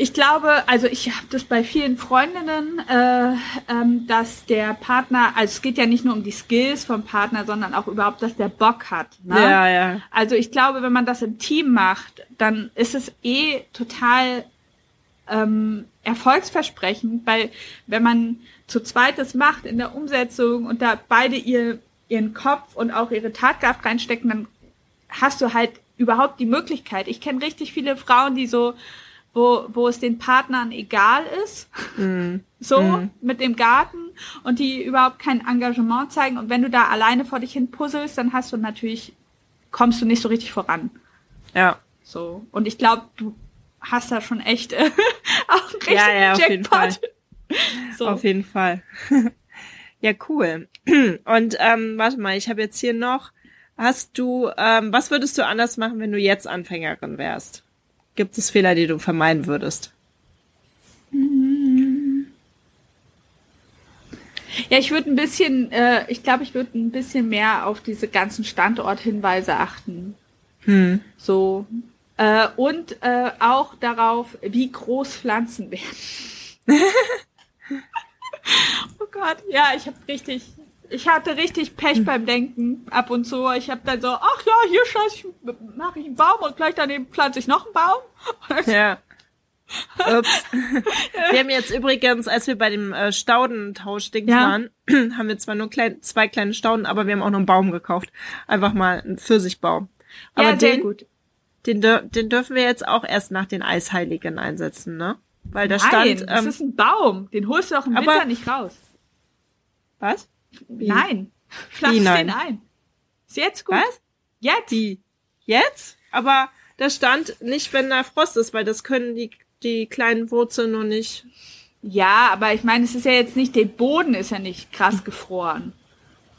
ich glaube, also ich habe das bei vielen Freundinnen, äh, ähm, dass der Partner, also es geht ja nicht nur um die Skills vom Partner, sondern auch überhaupt, dass der Bock hat. Ne? Ja, ja. Also ich glaube, wenn man das im Team macht, dann ist es eh total ähm, erfolgsversprechend, weil wenn man zu zweit das macht in der Umsetzung und da beide ihr, ihren Kopf und auch ihre Tatkraft reinstecken, dann hast du halt überhaupt die Möglichkeit. Ich kenne richtig viele Frauen, die so wo, wo es den Partnern egal ist, mm. <laughs> so mm. mit dem Garten und die überhaupt kein Engagement zeigen. Und wenn du da alleine vor dich hin puzzelst, dann hast du natürlich, kommst du nicht so richtig voran. Ja. So. Und ich glaube, du hast da schon echt äh, <laughs> auch einen ja, ja, auf Jeden Fall. <laughs> So. Auf jeden Fall. ja, cool. <clears throat> Und ähm, warte mal, ich habe jetzt hier noch, hast du, ähm, was würdest du anders machen, wenn du jetzt Anfängerin wärst? Gibt es Fehler, die du vermeiden würdest? Ja, ich würde ein bisschen, äh, ich glaube, ich würde ein bisschen mehr auf diese ganzen Standorthinweise achten. Hm. So. Äh, und äh, auch darauf, wie groß Pflanzen werden. <laughs> oh Gott, ja, ich habe richtig, ich hatte richtig Pech beim Denken ab und zu. Ich habe dann so, ach ja, hier scheiße ich, mache ich einen Baum und gleich daneben pflanze ich noch einen Baum. <laughs> Ja. Ups. wir haben jetzt übrigens, als wir bei dem äh, Staudentausch-Ding ja. waren, <clears throat> haben wir zwar nur klein, zwei kleine Stauden, aber wir haben auch noch einen Baum gekauft. Einfach mal einen Pfirsichbaum. Aber ja, den, gut. Den, den dürfen wir jetzt auch erst nach den Eisheiligen einsetzen, ne? Weil da Nein, stand. Ähm, das ist ein Baum. Den holst du auch im aber, Winter nicht raus. Was? Wie? Nein. Pflanz den ein. Ist jetzt gut. Was? Jetzt? Wie? Jetzt? Aber da stand nicht, wenn da Frost ist, weil das können die die kleinen Wurzeln noch nicht. Ja, aber ich meine, es ist ja jetzt nicht, der Boden ist ja nicht krass gefroren.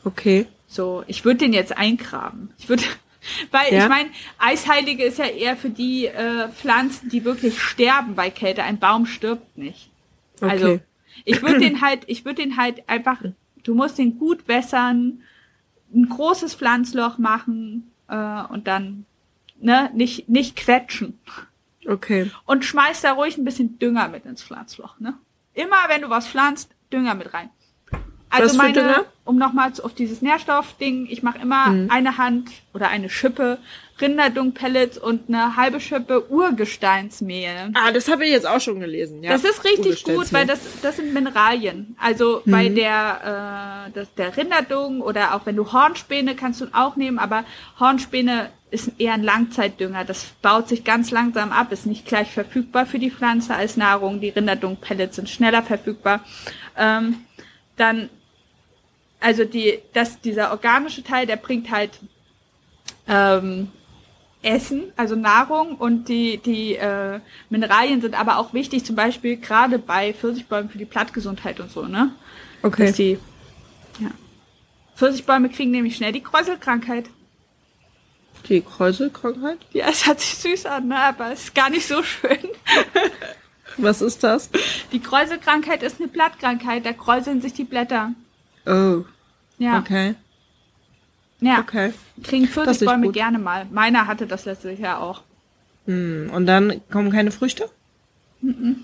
Okay. So, ich würde den jetzt eingraben. Ich würde, <laughs> weil ja? ich meine, Eisheilige ist ja eher für die äh, Pflanzen, die wirklich sterben bei Kälte. Ein Baum stirbt nicht. Okay. Also ich würde <clears throat> den halt, ich würde den halt einfach, du musst den gut wässern, ein großes Pflanzloch machen äh, und dann ne nicht nicht quetschen. Okay. Und schmeiß da ruhig ein bisschen Dünger mit ins Pflanzloch, ne? Immer wenn du was pflanzt, Dünger mit rein. Also was meine, um nochmal auf dieses Nährstoffding, ich mache immer hm. eine Hand oder eine Schippe Rinderdung-Pellets und eine halbe Schippe Urgesteinsmehl. Ah, das habe ich jetzt auch schon gelesen. Ja. Das ist richtig gut, weil das, das sind Mineralien. Also mhm. bei der, äh, das, der Rinderdung oder auch wenn du Hornspäne kannst du auch nehmen, aber Hornspäne ist eher ein Langzeitdünger. Das baut sich ganz langsam ab, ist nicht gleich verfügbar für die Pflanze als Nahrung. Die Rinderdung-Pellets sind schneller verfügbar. Ähm, dann, also die, das, dieser organische Teil, der bringt halt ähm, Essen, also Nahrung und die, die äh, Mineralien sind aber auch wichtig, zum Beispiel gerade bei Pfirsichbäumen für die Blattgesundheit und so, ne? Okay. Dass die, ja. Pfirsichbäume kriegen nämlich schnell die Kräuselkrankheit. Die Kräuselkrankheit? Ja, es hört sich süß an, ne? aber es ist gar nicht so schön. <laughs> Was ist das? Die Kräuselkrankheit ist eine Blattkrankheit, da kräuseln sich die Blätter. Oh. Ja. Okay. Ja. Okay. Kriegen Pfirsichbäume gerne mal. Meiner hatte das letztes Jahr auch. Hm. Und dann kommen keine Früchte? Mhm.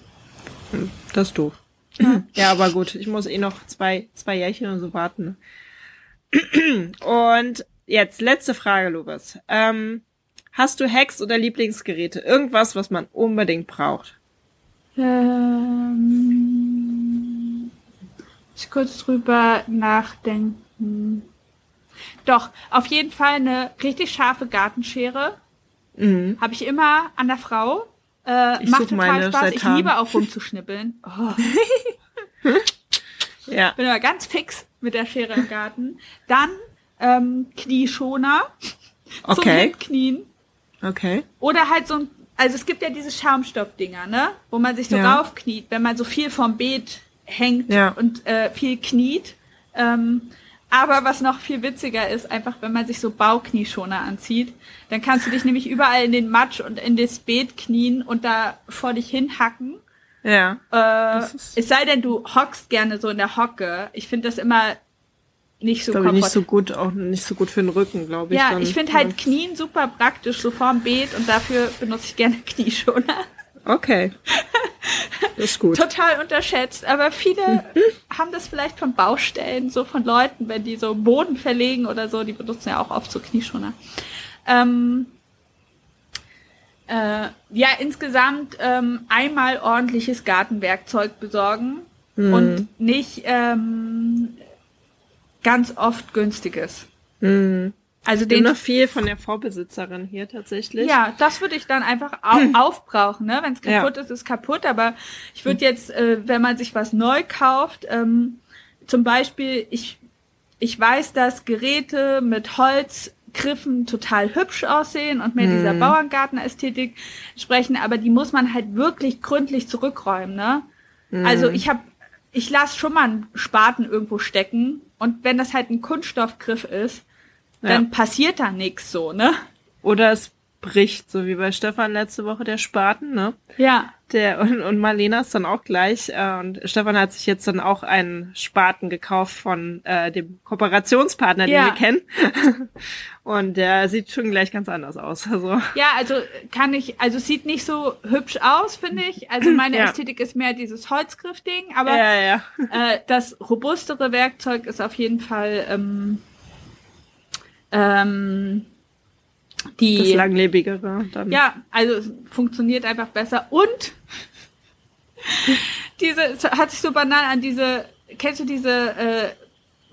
Das ist doof. Ja. ja, aber gut, ich muss eh noch zwei, zwei Jährchen und so warten. <clears throat> Und jetzt letzte Frage, Lukas. Ähm, hast du Hacks oder Lieblingsgeräte? Irgendwas, was man unbedingt braucht? Ähm, ich kurz drüber nachdenken. Doch, auf jeden Fall eine richtig scharfe Gartenschere. Mhm. Habe ich immer an der Frau. Äh, ich macht total Spaß. Ich liebe auch rumzuschnippeln. <laughs> Oh. ja. Bin aber ganz fix mit der Schere im Garten. Dann ähm, Knieschoner. Okay. Zum Knien. Okay. Oder halt so ein, also es gibt ja diese Schaumstoffdinger, ne? Wo man sich so ja. raufkniet, wenn man so viel vom Beet hängt ja. und äh, viel kniet. Ähm, aber was noch viel witziger ist, einfach wenn man sich so Bauknieschoner anzieht, dann kannst du dich nämlich überall in den Matsch und in das Beet knien und da vor dich hinhacken. Ja. Äh, es sei denn, du hockst gerne so in der Hocke. Ich finde das immer nicht so komfortabel. nicht so gut, auch nicht so gut für den Rücken, glaube ich. Ja, dann, ich finde halt Knien super praktisch, so vorm Beet und dafür benutze ich gerne <laughs> Knieschoner. Okay. Das <laughs> ist gut. Total unterschätzt. Aber viele <laughs> haben das vielleicht von Baustellen, so von Leuten, wenn die so Boden verlegen oder so, die benutzen ja auch oft so Knieschoner. Ähm, äh, ja, insgesamt ähm, einmal ordentliches Gartenwerkzeug besorgen mhm. und nicht ähm, ganz oft günstiges. Mhm. Also den noch viel von der Vorbesitzerin hier tatsächlich. Ja, das würde ich dann einfach au <clears throat> aufbrauchen, ne? Wenn es kaputt ja. ist, ist kaputt. Aber ich würde jetzt, äh, wenn man sich was neu kauft, ähm, zum Beispiel, ich ich weiß, dass Geräte mit Holzgriffen total hübsch aussehen und mehr hm. dieser Bauerngartenästhetik sprechen, aber die muss man halt wirklich gründlich zurückräumen, ne? Hm. Also ich habe ich lasse schon mal einen Spaten irgendwo stecken und wenn das halt ein Kunststoffgriff ist, dann ja. passiert da nichts so, ne? Oder es bricht, so wie bei Stefan letzte Woche der Spaten, ne? Ja. Der und, und Marlena ist dann auch gleich. Äh, und Stefan hat sich jetzt dann auch einen Spaten gekauft von äh, dem Kooperationspartner, ja. den wir kennen. <laughs> und der sieht schon gleich ganz anders aus. Also. Ja, also kann ich, also sieht nicht so hübsch aus, finde ich. Also meine ja. Ästhetik ist mehr dieses Holzgriff-Ding, aber ja. Äh, das robustere Werkzeug ist auf jeden Fall ähm, ähm, die, das langlebigere dann. Ja, also funktioniert einfach besser. Und <laughs> diese, hat sich so banal an diese, kennst du diese äh,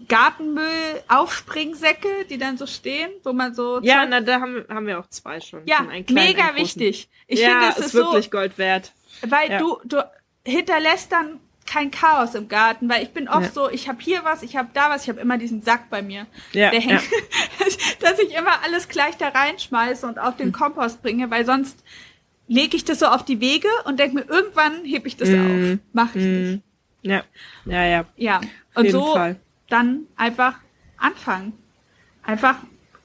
Gartenmüll-Aufspringsäcke, die dann so stehen, wo man so. Ja, na, da haben, haben wir auch zwei schon. Ja, mega wichtig. Ich ja, finde, es ist, ist wirklich so, Gold wert. Weil ja. du, du hinterlässt dann kein Chaos im Garten, weil ich bin oft ja. so, ich habe hier was, ich habe da was, ich habe immer diesen Sack bei mir, ja, der hängt, ja. <laughs> dass ich immer alles gleich da reinschmeiße und auf den hm. Kompost bringe, weil sonst lege ich das so auf die Wege und denke mir, irgendwann hebe ich das mm. auf. Mache ich mm. nicht. Ja, ja, ja. Ja, und so Fall. dann einfach anfangen. Einfach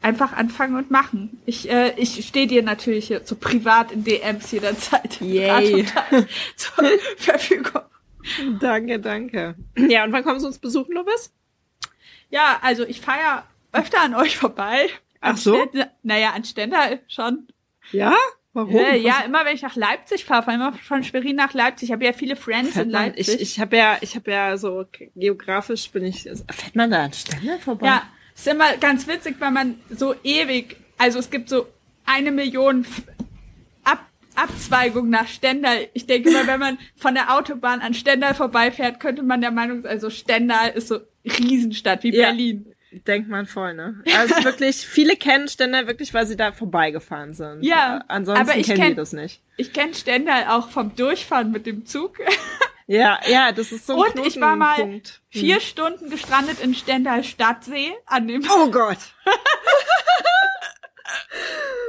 einfach anfangen und machen. Ich, äh, ich stehe dir natürlich hier so privat in DMs jederzeit Yay. <laughs> zur <laughs> Verfügung. <laughs> Danke, danke. Ja, und wann kommst du uns besuchen, Lovis? Ja, also ich fahre ja öfter an euch vorbei. Ach so? Stendal, naja, an Stendal schon. Ja? Warum? Äh, ja, immer wenn ich nach Leipzig fahre, fahre immer von Schwerin nach Leipzig. Ich habe ja viele Friends fährt in Leipzig. Man, ich ich habe ja, ich habe ja so geografisch bin ich. Fährt man da an Stendal vorbei? Ja, ist immer ganz witzig, weil man so ewig, also es gibt so eine Million Abzweigung nach Stendal. Ich denke mal, wenn man von der Autobahn an Stendal vorbeifährt, könnte man der Meinung sein, also Stendal ist so Riesenstadt wie ja. Berlin. Denkt man voll, ne? Also wirklich, <laughs> viele kennen Stendal wirklich, weil sie da vorbeigefahren sind. Ja. Ansonsten aber ich kennen kenn, die das nicht. Ich kenne Stendal auch vom Durchfahren mit dem Zug. <laughs> Ja, ja, das ist so ein Und ich war mal hm. vier. Stunden gestrandet in Stendal Stadtsee an dem. Oh Gott. <laughs>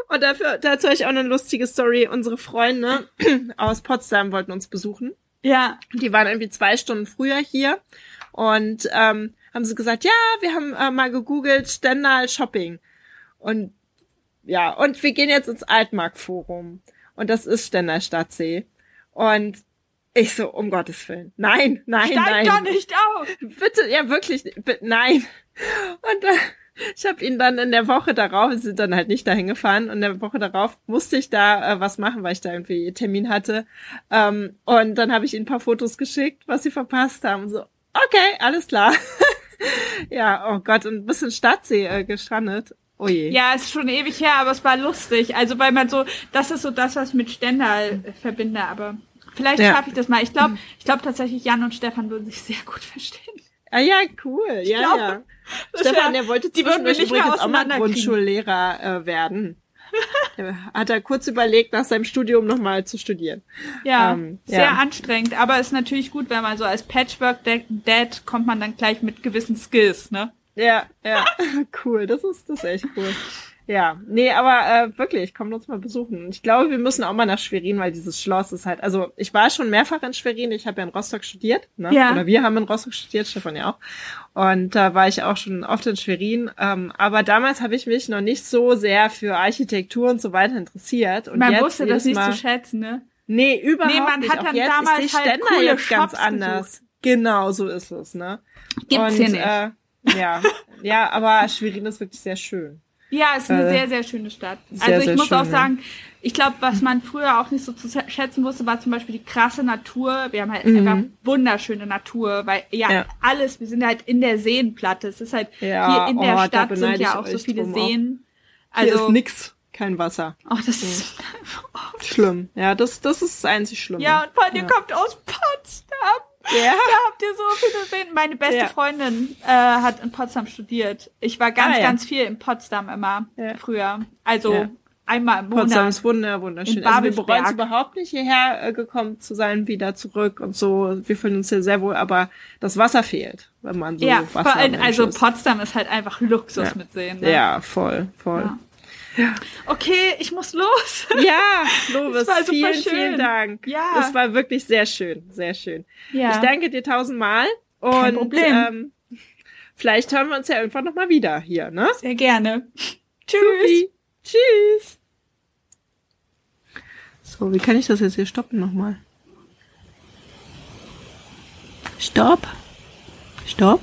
Und dafür, dazu habe ich auch eine lustige Story. Unsere Freunde <clears throat> aus Potsdam wollten uns besuchen. Ja. Die waren irgendwie zwei Stunden früher hier und ähm, haben sie gesagt, ja, wir haben äh, mal gegoogelt Stendal Shopping. Und ja, und wir gehen jetzt ins Altmarktforum. Und das ist Stendal Stadtsee. Und ich so, um Gottes Willen. Nein, nein, Steig nein. doch nicht auf! Bitte, ja wirklich, bitte, nein. Und dann ich habe ihn dann in der Woche darauf, wir sind dann halt nicht dahin gefahren, und in der Woche darauf musste ich da äh, was machen, weil ich da irgendwie Termin hatte. Ähm, und dann habe ich ihnen ein paar Fotos geschickt, was sie verpasst haben. So, okay, alles klar. <laughs> ja, oh Gott, und ein bisschen Stadtsee äh, gestrandet. Oh je. Ja, ist schon ewig her, aber es war lustig. Also weil man so, das ist so das, was ich mit Stendal äh, verbinde, aber vielleicht ja. schaffe ich das mal. Ich glaube, ich glaube tatsächlich, Jan und Stefan würden sich sehr gut verstehen. Ah ja, cool. Ja, glaub, ja. Stefan, der wollte zwischendurch übrigens auch mal Grundschullehrer äh, werden. <laughs> hat er kurz überlegt, nach seinem Studium nochmal zu studieren. Ja, ähm, sehr ja. anstrengend, aber ist natürlich gut, wenn man so als Patchwork-Dad kommt man dann gleich mit gewissen Skills, ne? Ja, ja, <laughs> cool, das ist, das ist echt cool. Ja, nee, aber äh, wirklich, kommt uns mal besuchen. Ich glaube, wir müssen auch mal nach Schwerin, weil dieses Schloss ist halt, also ich war schon mehrfach in Schwerin, ich habe ja in Rostock studiert, ne? Ja. Oder wir haben in Rostock studiert, Stefan ja auch. Und da war ich auch schon oft in Schwerin. Ähm, aber damals habe ich mich noch nicht so sehr für Architektur und so weiter interessiert. Und man jetzt wusste das nicht mal, zu schätzen, ne? Nee, überhaupt nee, man nicht. Hat dann jetzt, damals ich sehe halt Ständer jetzt ganz anders. Gesucht. Genau, so ist es, ne? Gibt's und, hier nicht. Äh, ja, <laughs> ja, aber Schwerin ist wirklich sehr schön. Ja, ist eine äh, sehr, sehr schöne Stadt. Sehr, also ich muss schön, auch sagen, ich glaube, was man früher auch nicht so zu schätzen wusste, war zum Beispiel die krasse Natur. Wir haben halt mhm. einfach wunderschöne Natur, weil ja, ja, alles, wir sind halt in der Seenplatte. Es ist halt ja, hier in der oh, Stadt sind ja auch so viele Seen. Also hier ist nix, kein Wasser. Oh, das ist schlimm. Ja, das das ist das einzig Schlimme. Ja, und vor allem ja. ihr kommt aus Potsdam. Ja. <laughs> Da habt ihr so viel gesehen. Meine beste ja. Freundin äh, hat in Potsdam studiert. Ich war ganz, ah, ja. ganz viel in Potsdam immer ja. früher. Also einmal im Monat. Potsdam ist wunder, wunderschön. Also wir bereuen es überhaupt nicht, hierher äh, gekommen zu sein, wieder zurück und so. Wir fühlen uns hier sehr wohl, aber das Wasser fehlt, wenn man so ja, Wasser vor allem, also Potsdam ist halt einfach Luxus mit Seen. Ne? Ja, voll, voll. Ja. Okay, ich muss los. Ja, <laughs> Lovis, vielen, schön. vielen Dank. Ja. Das war wirklich sehr schön, sehr schön. Ja. Ich danke dir tausendmal. Und, Kein Problem. Ähm, vielleicht hören wir uns ja irgendwann nochmal wieder hier, ne? Sehr gerne. <laughs> Tschüss. Supi. Tschüss. So, wie kann ich das jetzt hier stoppen nochmal? Stopp. Stopp.